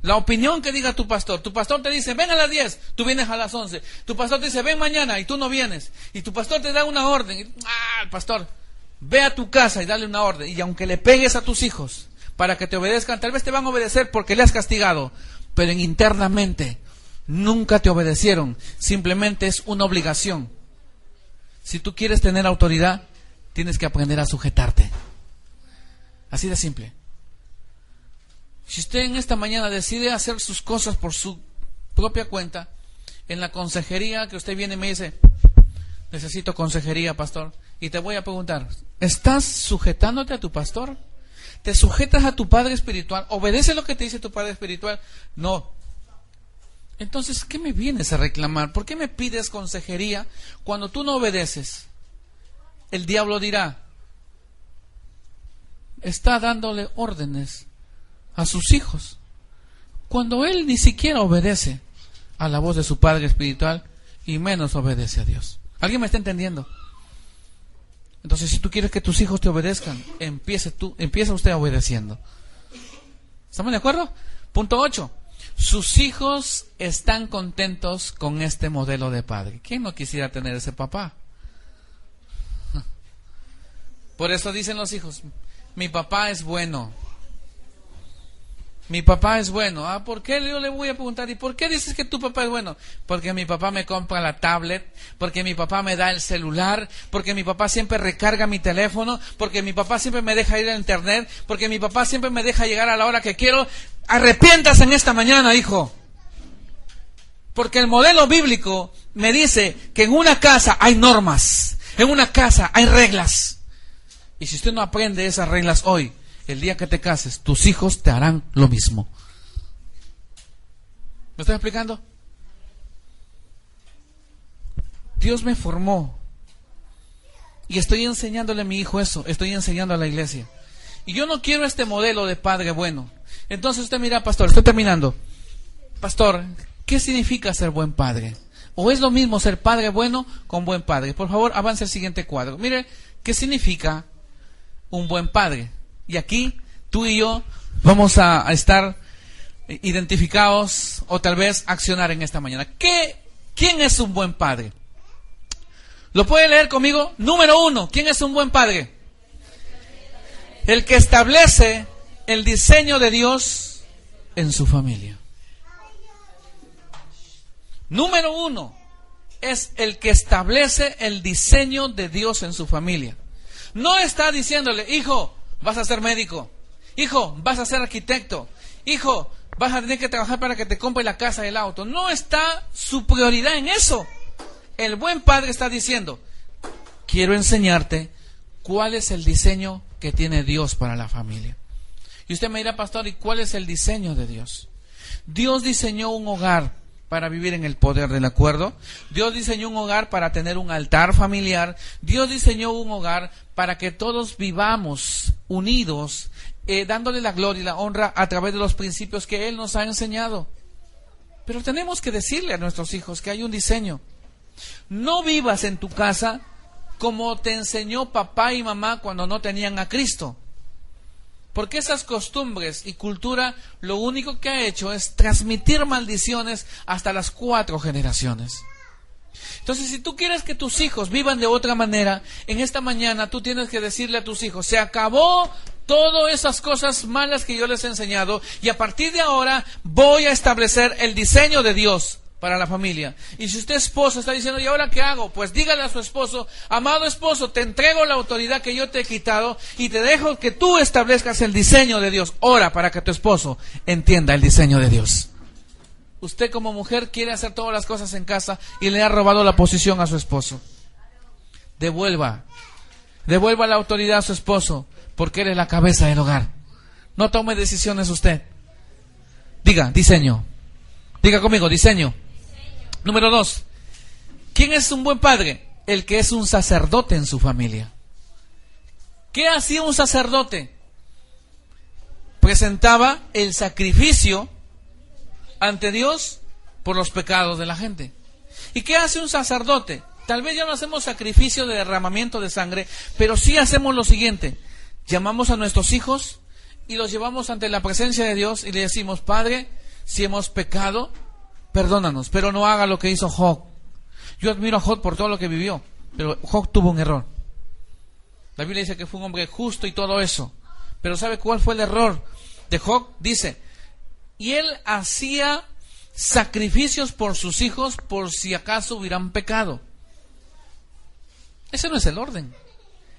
la opinión que diga tu pastor. Tu pastor te dice, ven a las 10, tú vienes a las 11. Tu pastor te dice, ven mañana y tú no vienes. Y tu pastor te da una orden. Ah, pastor, ve a tu casa y dale una orden. Y aunque le pegues a tus hijos para que te obedezcan, tal vez te van a obedecer porque le has castigado. Pero internamente nunca te obedecieron. Simplemente es una obligación. Si tú quieres tener autoridad, tienes que aprender a sujetarte. Así de simple. Si usted en esta mañana decide hacer sus cosas por su propia cuenta, en la consejería que usted viene y me dice, necesito consejería, pastor, y te voy a preguntar, ¿estás sujetándote a tu pastor? ¿Te sujetas a tu padre espiritual? ¿Obedece lo que te dice tu padre espiritual? No. Entonces, ¿qué me vienes a reclamar? ¿Por qué me pides consejería cuando tú no obedeces? El diablo dirá, está dándole órdenes a sus hijos. Cuando él ni siquiera obedece a la voz de su Padre Espiritual y menos obedece a Dios. ¿Alguien me está entendiendo? Entonces, si tú quieres que tus hijos te obedezcan, empiece tú, empieza usted obedeciendo. ¿Estamos de acuerdo? Punto 8. Sus hijos están contentos con este modelo de padre. ¿Quién no quisiera tener ese papá? <laughs> Por eso dicen los hijos, mi papá es bueno, mi papá es bueno. Ah, ¿por qué yo le voy a preguntar? ¿Y por qué dices que tu papá es bueno? Porque mi papá me compra la tablet, porque mi papá me da el celular, porque mi papá siempre recarga mi teléfono, porque mi papá siempre me deja ir a internet, porque mi papá siempre me deja llegar a la hora que quiero. Arrepientas en esta mañana, hijo. Porque el modelo bíblico me dice que en una casa hay normas, en una casa hay reglas. Y si usted no aprende esas reglas hoy, el día que te cases, tus hijos te harán lo mismo. ¿Me estoy explicando? Dios me formó. Y estoy enseñándole a mi hijo eso, estoy enseñando a la iglesia. Y yo no quiero este modelo de padre bueno. Entonces usted mira, pastor, estoy terminando. Pastor, ¿qué significa ser buen padre? ¿O es lo mismo ser padre bueno con buen padre? Por favor, avance el siguiente cuadro. Mire, ¿qué significa un buen padre? Y aquí tú y yo vamos a, estar identificados o tal vez accionar en esta mañana. ¿Qué, ¿Quién es un buen padre? ¿Lo puede leer conmigo? Número uno, ¿quién es un buen padre? El que establece el diseño de Dios en su familia. Número uno es el que establece el diseño de Dios en su familia. No está diciéndole, hijo, vas a ser médico, hijo, vas a ser arquitecto, hijo, vas a tener que trabajar para que te compre la casa y el auto. No está su prioridad en eso. El buen padre está diciendo, quiero enseñarte cuál es el diseño que tiene Dios para la familia. Y usted me dirá, pastor, ¿y cuál es el diseño de Dios? Dios diseñó un hogar para vivir en el poder del acuerdo. Dios diseñó un hogar para tener un altar familiar. Dios diseñó un hogar para que todos vivamos unidos, eh, dándole la gloria y la honra a través de los principios que Él nos ha enseñado. Pero tenemos que decirle a nuestros hijos que hay un diseño. No vivas en tu casa como te enseñó papá y mamá cuando no tenían a Cristo. Porque esas costumbres y cultura lo único que ha hecho es transmitir maldiciones hasta las cuatro generaciones. Entonces, si tú quieres que tus hijos vivan de otra manera, en esta mañana tú tienes que decirle a tus hijos, se acabó todas esas cosas malas que yo les he enseñado y a partir de ahora voy a establecer el diseño de Dios para la familia. Y si usted esposo está diciendo, ¿y ahora qué hago? Pues dígale a su esposo, amado esposo, te entrego la autoridad que yo te he quitado y te dejo que tú establezcas el diseño de Dios. Ora para que tu esposo entienda el diseño de Dios. Usted como mujer quiere hacer todas las cosas en casa y le ha robado la posición a su esposo. Devuelva. Devuelva la autoridad a su esposo porque él es la cabeza del hogar. No tome decisiones usted. Diga, diseño. Diga conmigo, diseño. Número dos, ¿quién es un buen padre? El que es un sacerdote en su familia. ¿Qué hacía un sacerdote? Presentaba el sacrificio ante Dios por los pecados de la gente. ¿Y qué hace un sacerdote? Tal vez ya no hacemos sacrificio de derramamiento de sangre, pero sí hacemos lo siguiente. Llamamos a nuestros hijos y los llevamos ante la presencia de Dios y le decimos, Padre, si hemos pecado, perdónanos, pero no haga lo que hizo Job. Yo admiro a Job por todo lo que vivió, pero Job tuvo un error. La Biblia dice que fue un hombre justo y todo eso. Pero ¿sabe cuál fue el error de Job? Dice, y él hacía sacrificios por sus hijos por si acaso hubieran pecado. Ese no es el orden.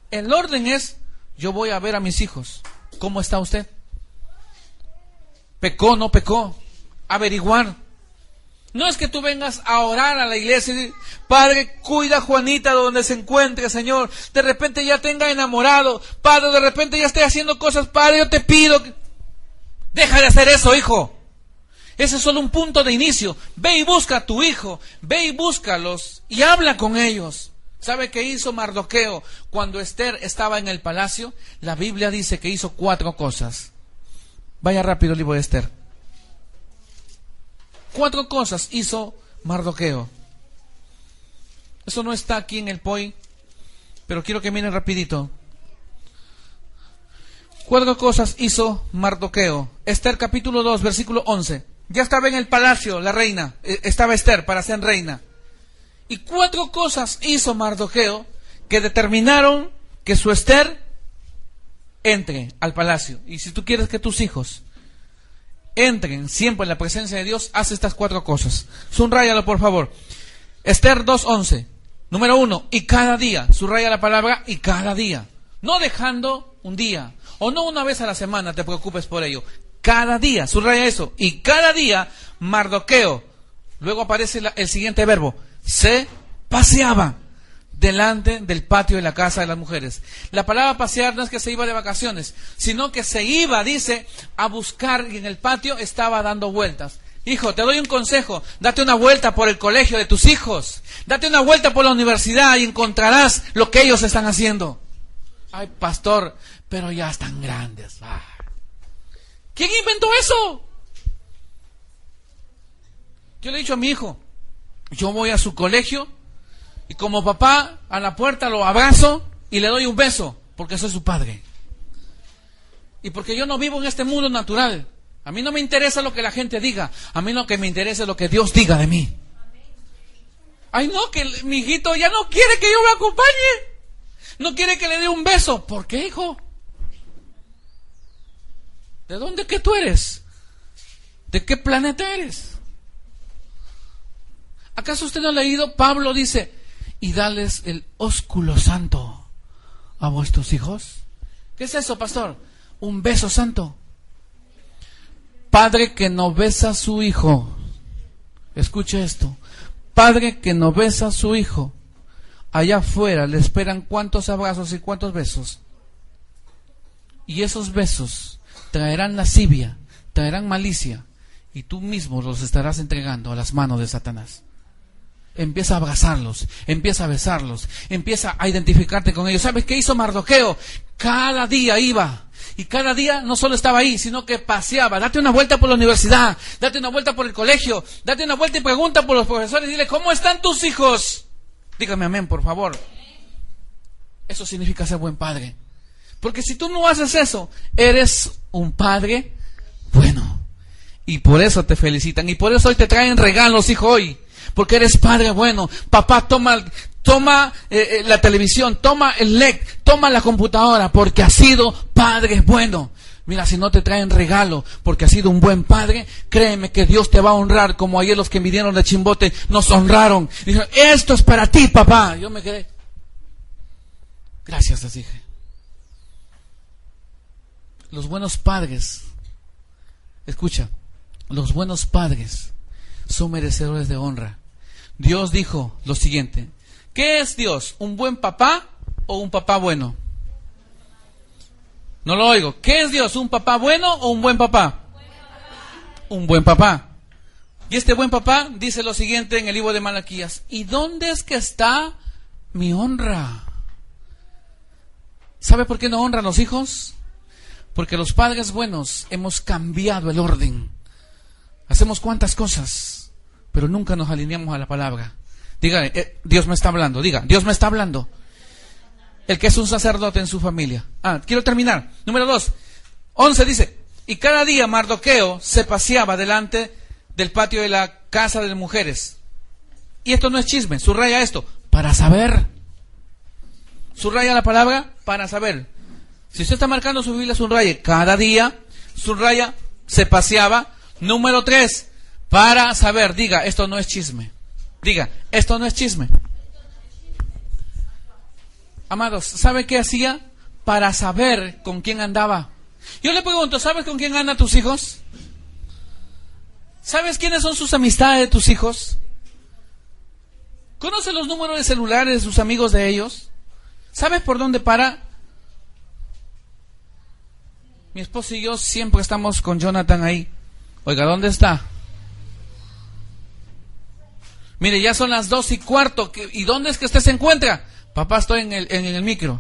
El orden es, yo voy a ver a mis hijos. ¿Cómo está usted? ¿Pecó, no pecó? Averiguar. No es que tú vengas a orar a la iglesia y decir, Padre, cuida a Juanita donde se encuentre, Señor. De repente ya tenga enamorado. Padre, de repente ya esté haciendo cosas. Padre, yo te pido. Deja de hacer eso, hijo. Ese es solo un punto de inicio. Ve y busca a tu hijo. Ve y búscalos y habla con ellos. ¿Sabe qué hizo Mardoqueo cuando Esther estaba en el palacio? La Biblia dice que hizo cuatro cosas. Vaya rápido libro de Esther. Cuatro cosas hizo Mardoqueo. Eso no está aquí en el POI, pero quiero que miren rapidito. Cuatro cosas hizo Mardoqueo. Esther capítulo 2, versículo 11. Ya estaba en el palacio la reina, eh, estaba Esther para ser reina. Y cuatro cosas hizo Mardoqueo que determinaron que su Esther entre al palacio. Y si tú quieres que tus hijos entren siempre en la presencia de Dios, haz estas cuatro cosas. Subrayalo, por favor. Esther 2.11. Número uno, y cada día. Subraya la palabra y cada día. No dejando un día. O no una vez a la semana te preocupes por ello. Cada día. Subraya eso. Y cada día, Mardoqueo. Luego aparece el siguiente verbo. Se paseaba delante del patio de la casa de las mujeres. La palabra pasear no es que se iba de vacaciones, sino que se iba, dice, a buscar y en el patio estaba dando vueltas. Hijo, te doy un consejo. Date una vuelta por el colegio de tus hijos. Date una vuelta por la universidad y encontrarás lo que ellos están haciendo. Ay, pastor, pero ya están grandes. Ah. ¿Quién inventó eso? Yo le he dicho a mi hijo, yo voy a su colegio y como papá a la puerta lo abrazo y le doy un beso porque soy su padre. Y porque yo no vivo en este mundo natural. A mí no me interesa lo que la gente diga. A mí lo que me interesa es lo que Dios diga de mí. Ay, no, que mi hijito ya no quiere que yo me acompañe. No quiere que le dé un beso. ¿Por qué, hijo? ¿De dónde que tú eres? ¿De qué planeta eres? ¿Acaso usted no ha leído? Pablo dice, y dales el ósculo santo a vuestros hijos. ¿Qué es eso, pastor? Un beso santo. Padre que no besa a su hijo. Escuche esto. Padre que no besa a su hijo. Allá afuera le esperan cuántos abrazos y cuántos besos. Y esos besos traerán lascivia, traerán malicia, y tú mismo los estarás entregando a las manos de Satanás. Empieza a abrazarlos, empieza a besarlos, empieza a identificarte con ellos. ¿Sabes qué hizo Mardoqueo? Cada día iba y cada día no solo estaba ahí, sino que paseaba. Date una vuelta por la universidad, date una vuelta por el colegio, date una vuelta y pregunta por los profesores. Dile, ¿cómo están tus hijos? Dígame amén, por favor. Eso significa ser buen padre. Porque si tú no haces eso, eres un padre bueno. Y por eso te felicitan. Y por eso hoy te traen regalos, hijo, hoy. Porque eres padre bueno. Papá, toma, toma eh, eh, la televisión, toma el LED, toma la computadora, porque has sido padre bueno. Mira, si no te traen regalo porque has sido un buen padre, créeme que Dios te va a honrar como ayer los que vinieron de Chimbote nos honraron. Dijeron, esto es para ti, papá. Yo me quedé. Gracias, les dije. Los buenos padres, escucha, los buenos padres son merecedores de honra. Dios dijo lo siguiente, ¿Qué es Dios? ¿Un buen papá o un papá bueno? No lo oigo. ¿Qué es Dios? ¿Un papá bueno o un buen papá? Un buen papá. Y este buen papá dice lo siguiente en el libro de Malaquías. ¿Y dónde es que está mi honra? ¿Sabe por qué no honran los hijos? Porque los padres buenos hemos cambiado el orden. Hacemos cuantas cosas, pero nunca nos alineamos a la palabra. Diga, eh, Dios me está hablando, diga, Dios me está hablando. El que es un sacerdote en su familia. Ah, quiero terminar. Número dos. Once dice, y cada día Mardoqueo se paseaba delante del patio de la casa de mujeres. Y esto no es chisme, subraya esto, para saber. Subraya la palabra para saber. Si usted está marcando su Biblia, subraye cada día, subraya, se paseaba. Número tres, para saber, diga, esto no es chisme. Diga, esto no es chisme. Amados, ¿sabe qué hacía? Para saber con quién andaba. Yo le pregunto, ¿sabes con quién andan tus hijos? ¿Sabes quiénes son sus amistades de tus hijos? ¿Conoce los números de celulares de sus amigos de ellos? ¿Sabes por dónde para? Mi esposo y yo siempre estamos con Jonathan ahí. Oiga, ¿dónde está? Mire, ya son las dos y cuarto. ¿Y dónde es que usted se encuentra? Papá, estoy en el, en el micro.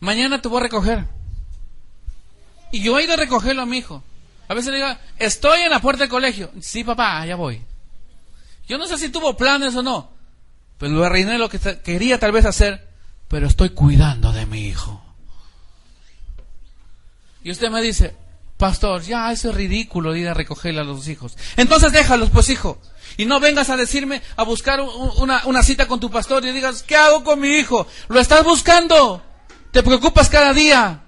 Mañana te voy a recoger. Y yo he ido a recogerlo a mi hijo. A veces le digo, estoy en la puerta del colegio. Sí, papá, ya voy. Yo no sé si tuvo planes o no. Pero lo arruiné lo que quería tal vez hacer. Pero estoy cuidando de mi hijo. Y usted me dice, pastor, ya eso es ridículo ir a recogerle a los hijos. Entonces déjalos, pues hijo. Y no vengas a decirme, a buscar una, cita con tu pastor y digas, ¿qué hago con mi hijo? Lo estás buscando. Te preocupas cada día.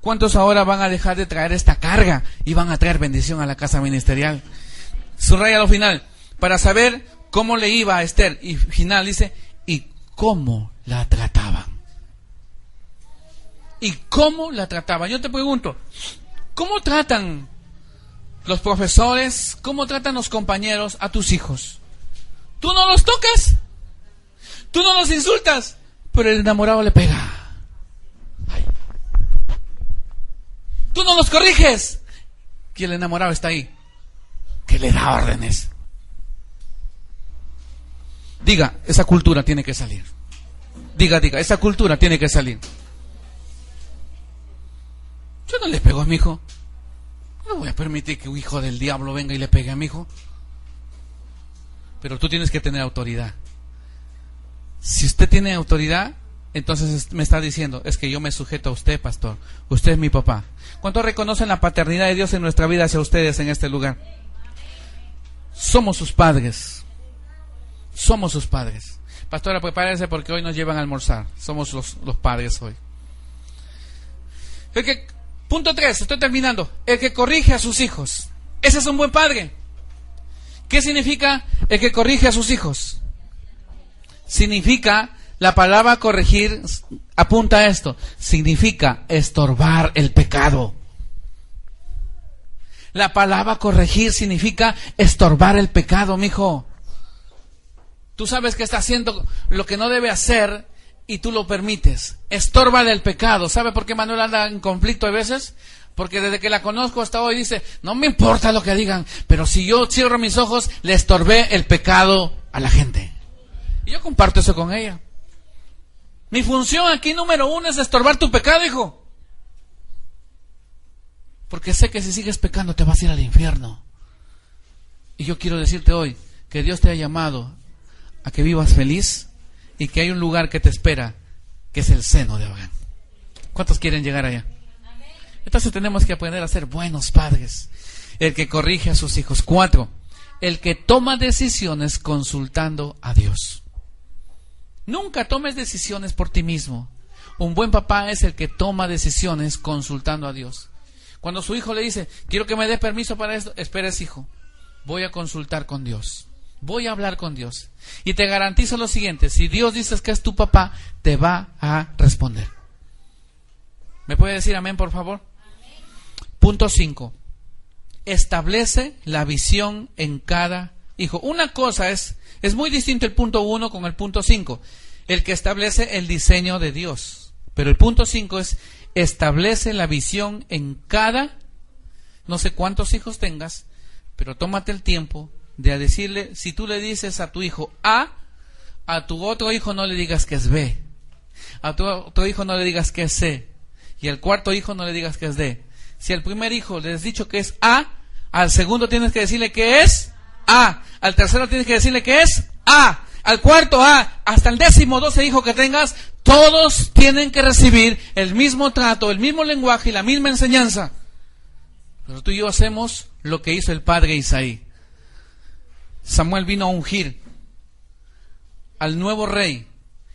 ¿Cuántos ahora van a dejar de traer esta carga y van a traer bendición a la casa ministerial? Subraya lo final, para saber cómo le iba a Esther. Y final dice, y cómo la trataban. Y cómo la trataban. Yo te pregunto, ¿cómo tratan los profesores, cómo tratan los compañeros a tus hijos. Tú no los tocas, tú no los insultas, pero el enamorado le pega. Tú no los corriges, que el enamorado está ahí, que le da órdenes. Diga, esa cultura tiene que salir. Diga, diga, esa cultura tiene que salir. Yo no le pego a mi hijo. No voy a permitir que un hijo del diablo venga y le pegue a mi hijo. Pero tú tienes que tener autoridad. Si usted tiene autoridad, entonces me está diciendo, es que yo me sujeto a usted, pastor. Usted es mi papá. ¿Cuántos reconocen la paternidad de Dios en nuestra vida hacia ustedes en este lugar? Somos sus padres. Somos sus padres. Pastora, prepárese porque hoy nos llevan a almorzar. Somos los, los padres hoy. El que, punto 3, estoy terminando. El que corrige a sus hijos. Ese es un buen padre. ¿Qué significa el que corrige a sus hijos? Significa, la palabra corregir apunta a esto, significa estorbar el pecado. La palabra corregir significa estorbar el pecado, mijo. Tú sabes que está haciendo lo que no debe hacer y tú lo permites. Estorba el pecado. ¿Sabe por qué Manuel anda en conflicto a veces? Porque desde que la conozco hasta hoy dice, no me importa lo que digan, pero si yo cierro mis ojos, le estorbé el pecado a la gente. Y yo comparto eso con ella. Mi función aquí número uno es estorbar tu pecado, hijo. Porque sé que si sigues pecando te vas a ir al infierno. Y yo quiero decirte hoy que Dios te ha llamado a que vivas feliz y que hay un lugar que te espera, que es el seno de Abraham. ¿Cuántos quieren llegar allá? Entonces tenemos que aprender a ser buenos padres. El que corrige a sus hijos. Cuatro, el que toma decisiones consultando a Dios. Nunca tomes decisiones por ti mismo. Un buen papá es el que toma decisiones consultando a Dios. Cuando su hijo le dice, quiero que me dé permiso para esto, esperes hijo, voy a consultar con Dios. Voy a hablar con Dios. Y te garantizo lo siguiente, si Dios dice que es tu papá, te va a responder. ¿Me puede decir amén, por favor? Punto 5. Establece la visión en cada hijo. Una cosa es, es muy distinto el punto 1 con el punto 5. El que establece el diseño de Dios. Pero el punto 5 es, establece la visión en cada, no sé cuántos hijos tengas, pero tómate el tiempo de decirle, si tú le dices a tu hijo A, a tu otro hijo no le digas que es B. A tu otro hijo no le digas que es C. Y al cuarto hijo no le digas que es D. Si al primer hijo le has dicho que es A, al segundo tienes que decirle que es A. Al tercero tienes que decirle que es A. Al cuarto A. Hasta el décimo, doce hijos que tengas, todos tienen que recibir el mismo trato, el mismo lenguaje y la misma enseñanza. Pero tú y yo hacemos lo que hizo el padre Isaí. Samuel vino a ungir al nuevo rey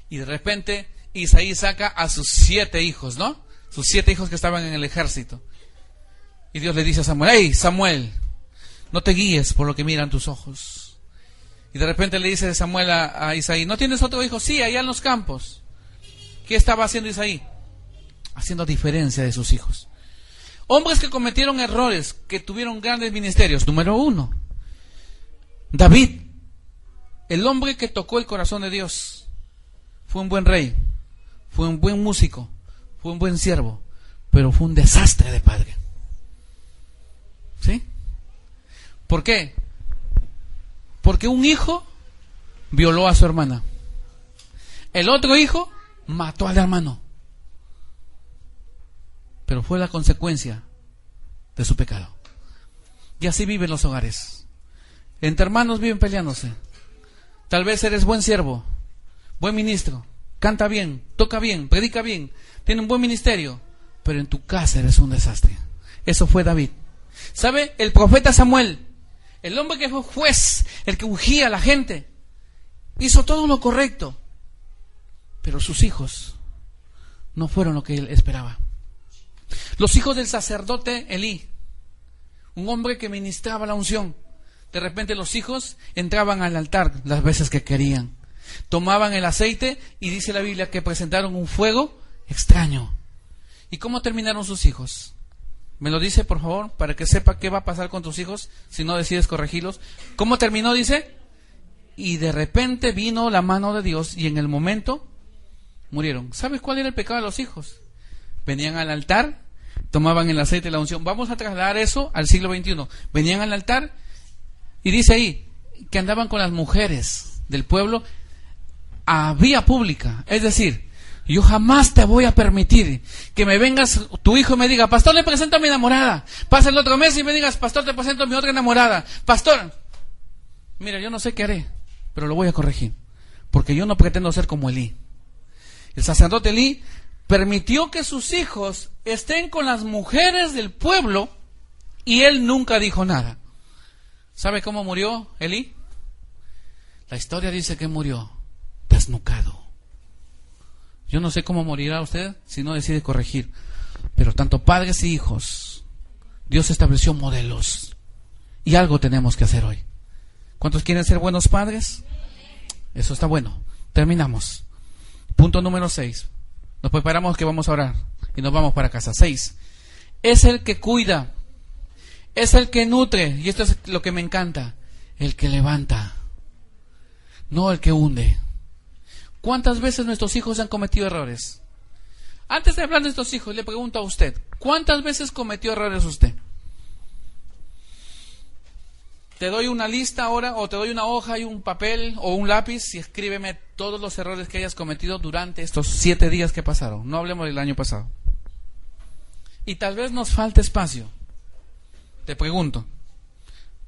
y de repente Isaí saca a sus siete hijos, ¿no? Sus siete hijos que estaban en el ejército. Y Dios le dice a Samuel, hey Samuel, no te guíes por lo que miran tus ojos. Y de repente le dice Samuel a, Isaí, ¿no tienes otro hijo? Sí, allá en los campos. ¿Qué estaba haciendo Isaí? Haciendo diferencia de sus hijos. Hombres que cometieron errores, que tuvieron grandes ministerios. Número uno, David, el hombre que tocó el corazón de Dios, fue un buen rey, fue un buen músico, fue un buen siervo, pero fue un desastre de padre. ¿Sí? ¿Por qué? Porque un hijo violó a su hermana. El otro hijo mató al hermano. Pero fue la consecuencia de su pecado. Y así viven los hogares. Entre hermanos viven peleándose. Tal vez eres buen siervo, buen ministro, canta bien, toca bien, predica bien, tiene un buen ministerio, pero en tu casa eres un desastre. Eso fue David. ¿Sabe? El profeta Samuel, el hombre que fue juez, el que ungía a la gente, hizo todo lo correcto, pero sus hijos no fueron lo que él esperaba. Los hijos del sacerdote Elí, un hombre que ministraba la unción, de repente los hijos entraban al altar las veces que querían. Tomaban el aceite y dice la Biblia que presentaron un fuego extraño. ¿Y cómo terminaron sus hijos? ¿Me lo dice, por favor, para que sepa qué va a pasar con tus hijos si no decides corregirlos? ¿Cómo terminó? Dice. Y de repente vino la mano de Dios y en el momento murieron. ¿Sabes cuál era el pecado de los hijos? Venían al altar, tomaban el aceite de la unción. Vamos a trasladar eso al siglo XXI. Venían al altar y dice ahí que andaban con las mujeres del pueblo a vía pública. Es decir, yo jamás te voy a permitir que me vengas tu hijo me diga, pastor, le presento a mi enamorada. Pasa el otro mes y me digas, pastor, te presento a mi otra enamorada. Pastor, mira, yo no sé qué haré, pero lo voy a corregir. Porque yo no pretendo ser como Elí. El sacerdote Elí permitió que sus hijos estén con las mujeres del pueblo y él nunca dijo nada. ¿Sabe cómo murió Elí? La historia dice que murió desnucado. Yo no sé cómo morirá usted si no decide corregir, pero tanto padres y hijos, Dios estableció modelos y algo tenemos que hacer hoy. ¿Cuántos quieren ser buenos padres? Eso está bueno. Terminamos. Punto número 6. Nos preparamos que vamos a orar y nos vamos para casa. 6. Es el que cuida. Es el que nutre. Y esto es lo que me encanta. El que levanta. No el que hunde. ¿Cuántas veces nuestros hijos han cometido errores? Antes de hablar de estos hijos, le pregunto a usted, ¿cuántas veces cometió errores usted? Te doy una lista ahora, o te doy una hoja y un papel o un lápiz y escríbeme todos los errores que hayas cometido durante estos siete días que pasaron. No hablemos del año pasado. Y tal vez nos falte espacio. Te pregunto,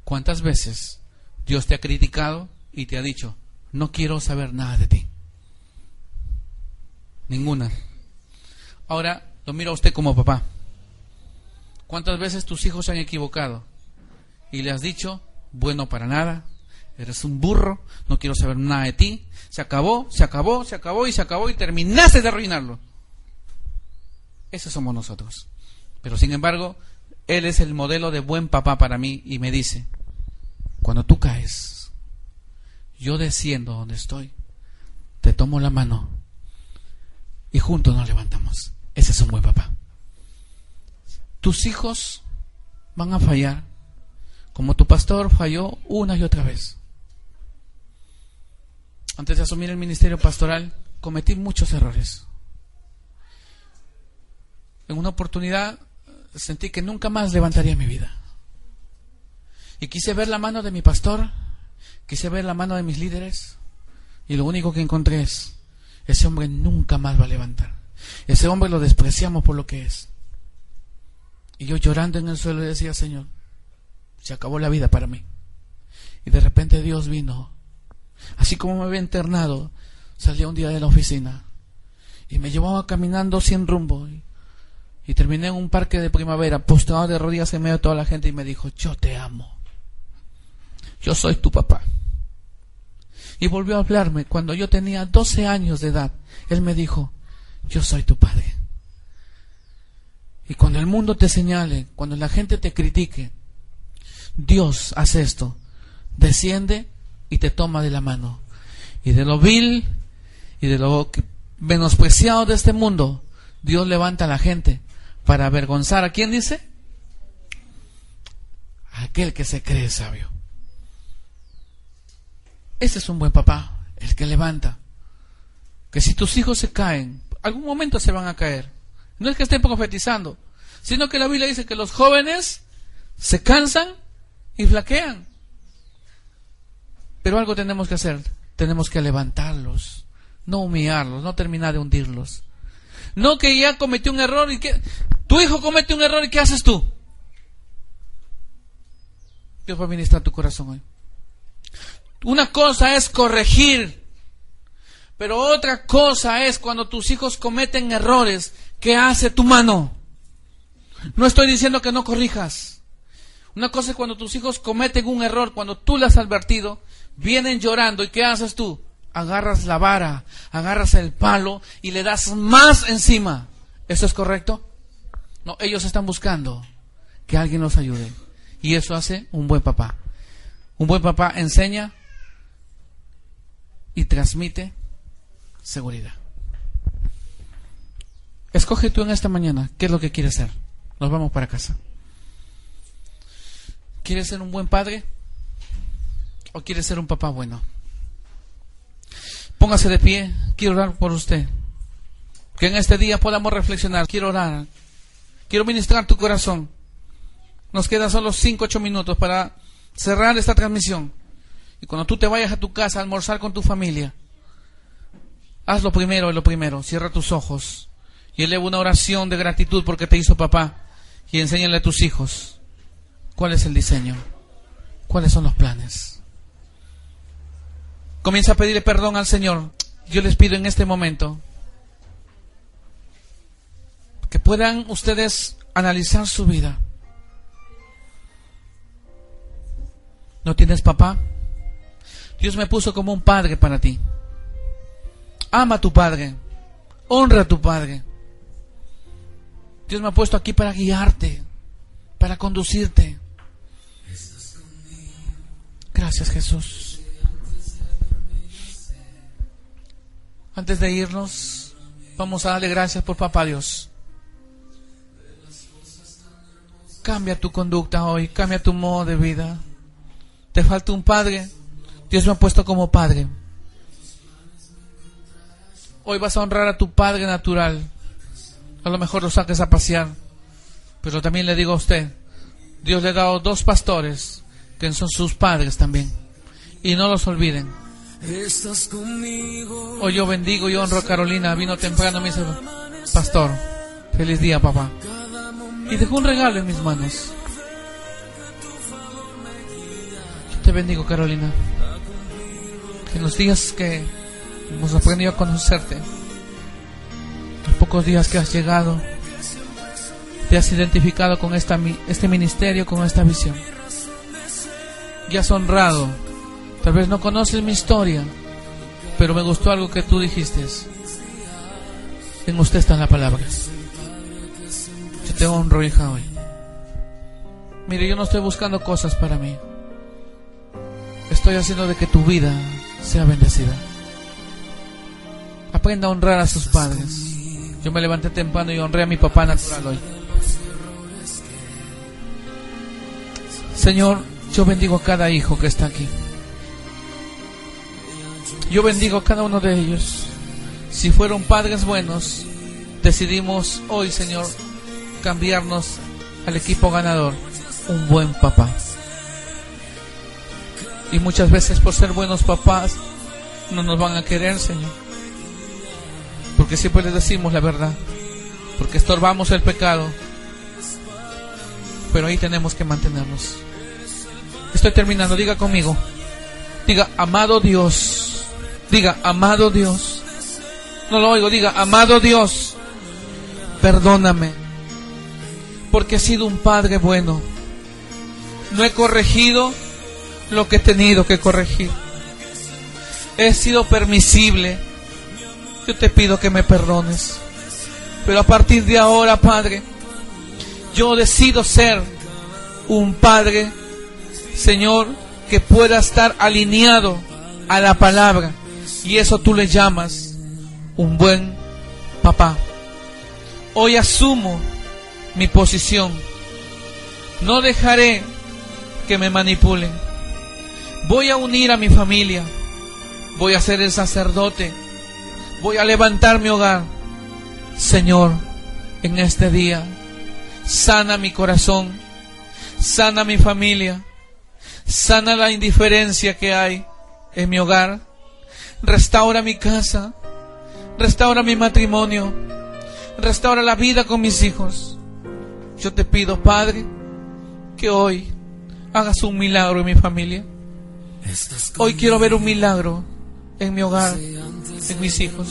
¿cuántas veces Dios te ha criticado y te ha dicho, no quiero saber nada de ti? Ninguna. Ahora lo mira usted como papá. ¿Cuántas veces tus hijos se han equivocado y le has dicho, bueno para nada, eres un burro, no quiero saber nada de ti, se acabó, se acabó, se acabó y se acabó y terminaste de arruinarlo. Esos somos nosotros. Pero sin embargo, Él es el modelo de buen papá para mí y me dice, cuando tú caes, yo desciendo donde estoy, te tomo la mano y juntos nos levantamos. Ese es un buen papá. Tus hijos van a fallar como tu pastor falló una y otra vez. Antes de asumir el ministerio pastoral, cometí muchos errores. En una oportunidad sentí que nunca más levantaría mi vida. Y quise ver la mano de mi pastor, quise ver la mano de mis líderes, y lo único que encontré es, ese hombre nunca más va a levantar. Ese hombre lo despreciamos por lo que es. Y yo llorando en el suelo decía, Señor, se acabó la vida para mí. Y de repente Dios vino. Así como me había internado, salía un día de la oficina y me llevaba caminando sin rumbo. Terminé en un parque de primavera, postrado de rodillas en medio de toda la gente y me dijo, yo te amo. Yo soy tu papá. Y volvió a hablarme cuando yo tenía 12 años de edad. Él me dijo, yo soy tu padre. Y cuando el mundo te señale, cuando la gente te critique, Dios hace esto. Desciende y te toma de la mano. Y de lo vil y de lo menospreciado de este mundo, Dios levanta a la gente para avergonzar a quién dice? A aquel que se cree sabio. Ese es un buen papá, el que levanta. Que si tus hijos se caen, algún momento se van a caer. No es que estén profetizando, sino que la Biblia dice que los jóvenes se cansan y flaquean. Pero algo tenemos que hacer. Tenemos que levantarlos, no humillarlos, no terminar de hundirlos. No que ya cometió un error y que tu hijo comete un error y ¿qué haces tú? Dios va a ministrar tu corazón hoy. Una cosa es corregir, pero otra cosa es cuando tus hijos cometen errores, ¿qué hace tu mano? No estoy diciendo que no corrijas. Una cosa es cuando tus hijos cometen un error, cuando tú les has advertido, vienen llorando y ¿qué haces tú? Agarras la vara, agarras el palo y le das más encima. ¿Eso es correcto? No, ellos están buscando que alguien los ayude. Y eso hace un buen papá. Un buen papá enseña y transmite seguridad. Escoge tú en esta mañana qué es lo que quieres ser. Nos vamos para casa. ¿Quieres ser un buen padre? ¿O quieres ser un papá bueno? Póngase de pie, quiero orar por usted. Que en este día podamos reflexionar, quiero orar Quiero ministrar tu corazón. Nos quedan solo 5, 8 minutos para cerrar esta transmisión. Y cuando tú te vayas a tu casa a almorzar con tu familia, haz lo primero lo primero. Cierra tus ojos y eleva una oración de gratitud porque te hizo papá y enséñale a tus hijos cuál es el diseño, cuáles son los planes. Comienza a pedirle perdón al Señor. Yo les pido en este momento que puedan ustedes analizar su vida. ¿No tienes papá? Dios me puso como un padre para ti. Ama a tu padre. Honra a tu padre. Dios me ha puesto aquí para guiarte, para conducirte. Gracias Jesús. Antes de irnos, vamos a darle gracias por papá Dios. Cambia tu conducta hoy, cambia tu modo de vida. Te falta un padre. Dios me ha puesto como padre. Hoy vas a honrar a tu padre natural. A lo mejor lo saques a pasear. Pero también le digo a usted, Dios le ha dado dos pastores que son sus padres también. Y no los olviden. Hoy yo bendigo y honro a Carolina. Vino temprano me dice, pastor, feliz día papá. Y dejó un regalo en mis manos. te bendigo, Carolina. En los días que hemos aprendido a conocerte, los pocos días que has llegado, te has identificado con esta, este ministerio, con esta visión. Y has honrado. Tal vez no conoces mi historia, pero me gustó algo que tú dijiste. En usted está la palabra. Te honro, hija, hoy. Mire, yo no estoy buscando cosas para mí estoy haciendo de que tu vida sea bendecida. Aprenda a honrar a sus padres. Yo me levanté temprano y honré a mi papá natural hoy. Señor, yo bendigo a cada hijo que está aquí. Yo bendigo a cada uno de ellos. Si fueron padres buenos, decidimos hoy, Señor, cambiarnos al equipo ganador. Un buen papá. Y muchas veces por ser buenos papás no nos van a querer, Señor. Porque siempre les decimos la verdad. Porque estorbamos el pecado. Pero ahí tenemos que mantenernos. Estoy terminando. Diga conmigo. Diga, amado Dios. Diga, amado Dios. No lo oigo. Diga, amado Dios. Perdóname. Porque he sido un padre bueno. No he corregido lo que he tenido que corregir. He sido permisible. Yo te pido que me perdones. Pero a partir de ahora, Padre, yo decido ser un Padre, Señor, que pueda estar alineado a la palabra. Y eso tú le llamas un buen papá. Hoy asumo mi posición. No dejaré que me manipulen Voy a unir a mi familia. Voy a ser el sacerdote. Voy a levantar mi hogar. Señor, en este día, sana mi corazón. Sana mi familia. Sana la indiferencia que hay en mi hogar. Restaura mi casa. Restaura mi matrimonio. Restaura la vida con mis hijos. Yo te pido, Padre, que hoy hagas un milagro en mi familia. Hoy quiero ver un milagro en mi hogar, en mis hijos.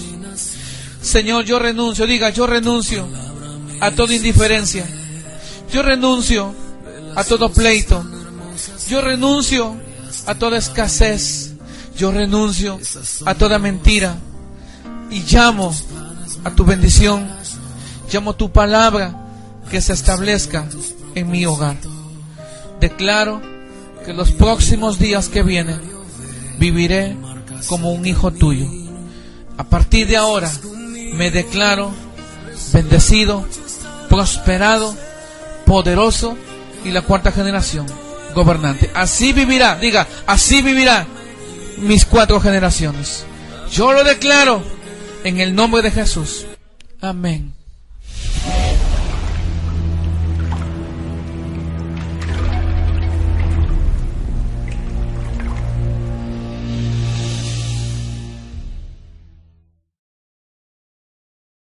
Señor, yo renuncio, diga, yo renuncio a toda indiferencia. Yo renuncio a todo pleito. Yo renuncio a toda escasez. Yo renuncio a toda mentira. Y llamo a tu bendición. Llamo tu palabra que se establezca en mi hogar. Declaro que los próximos días que vienen viviré como un hijo tuyo. A partir de ahora me declaro bendecido, prosperado, poderoso y la cuarta generación gobernante. Así vivirá, diga, así vivirá mis cuatro generaciones. Yo lo declaro en el nombre de Jesús. Amén.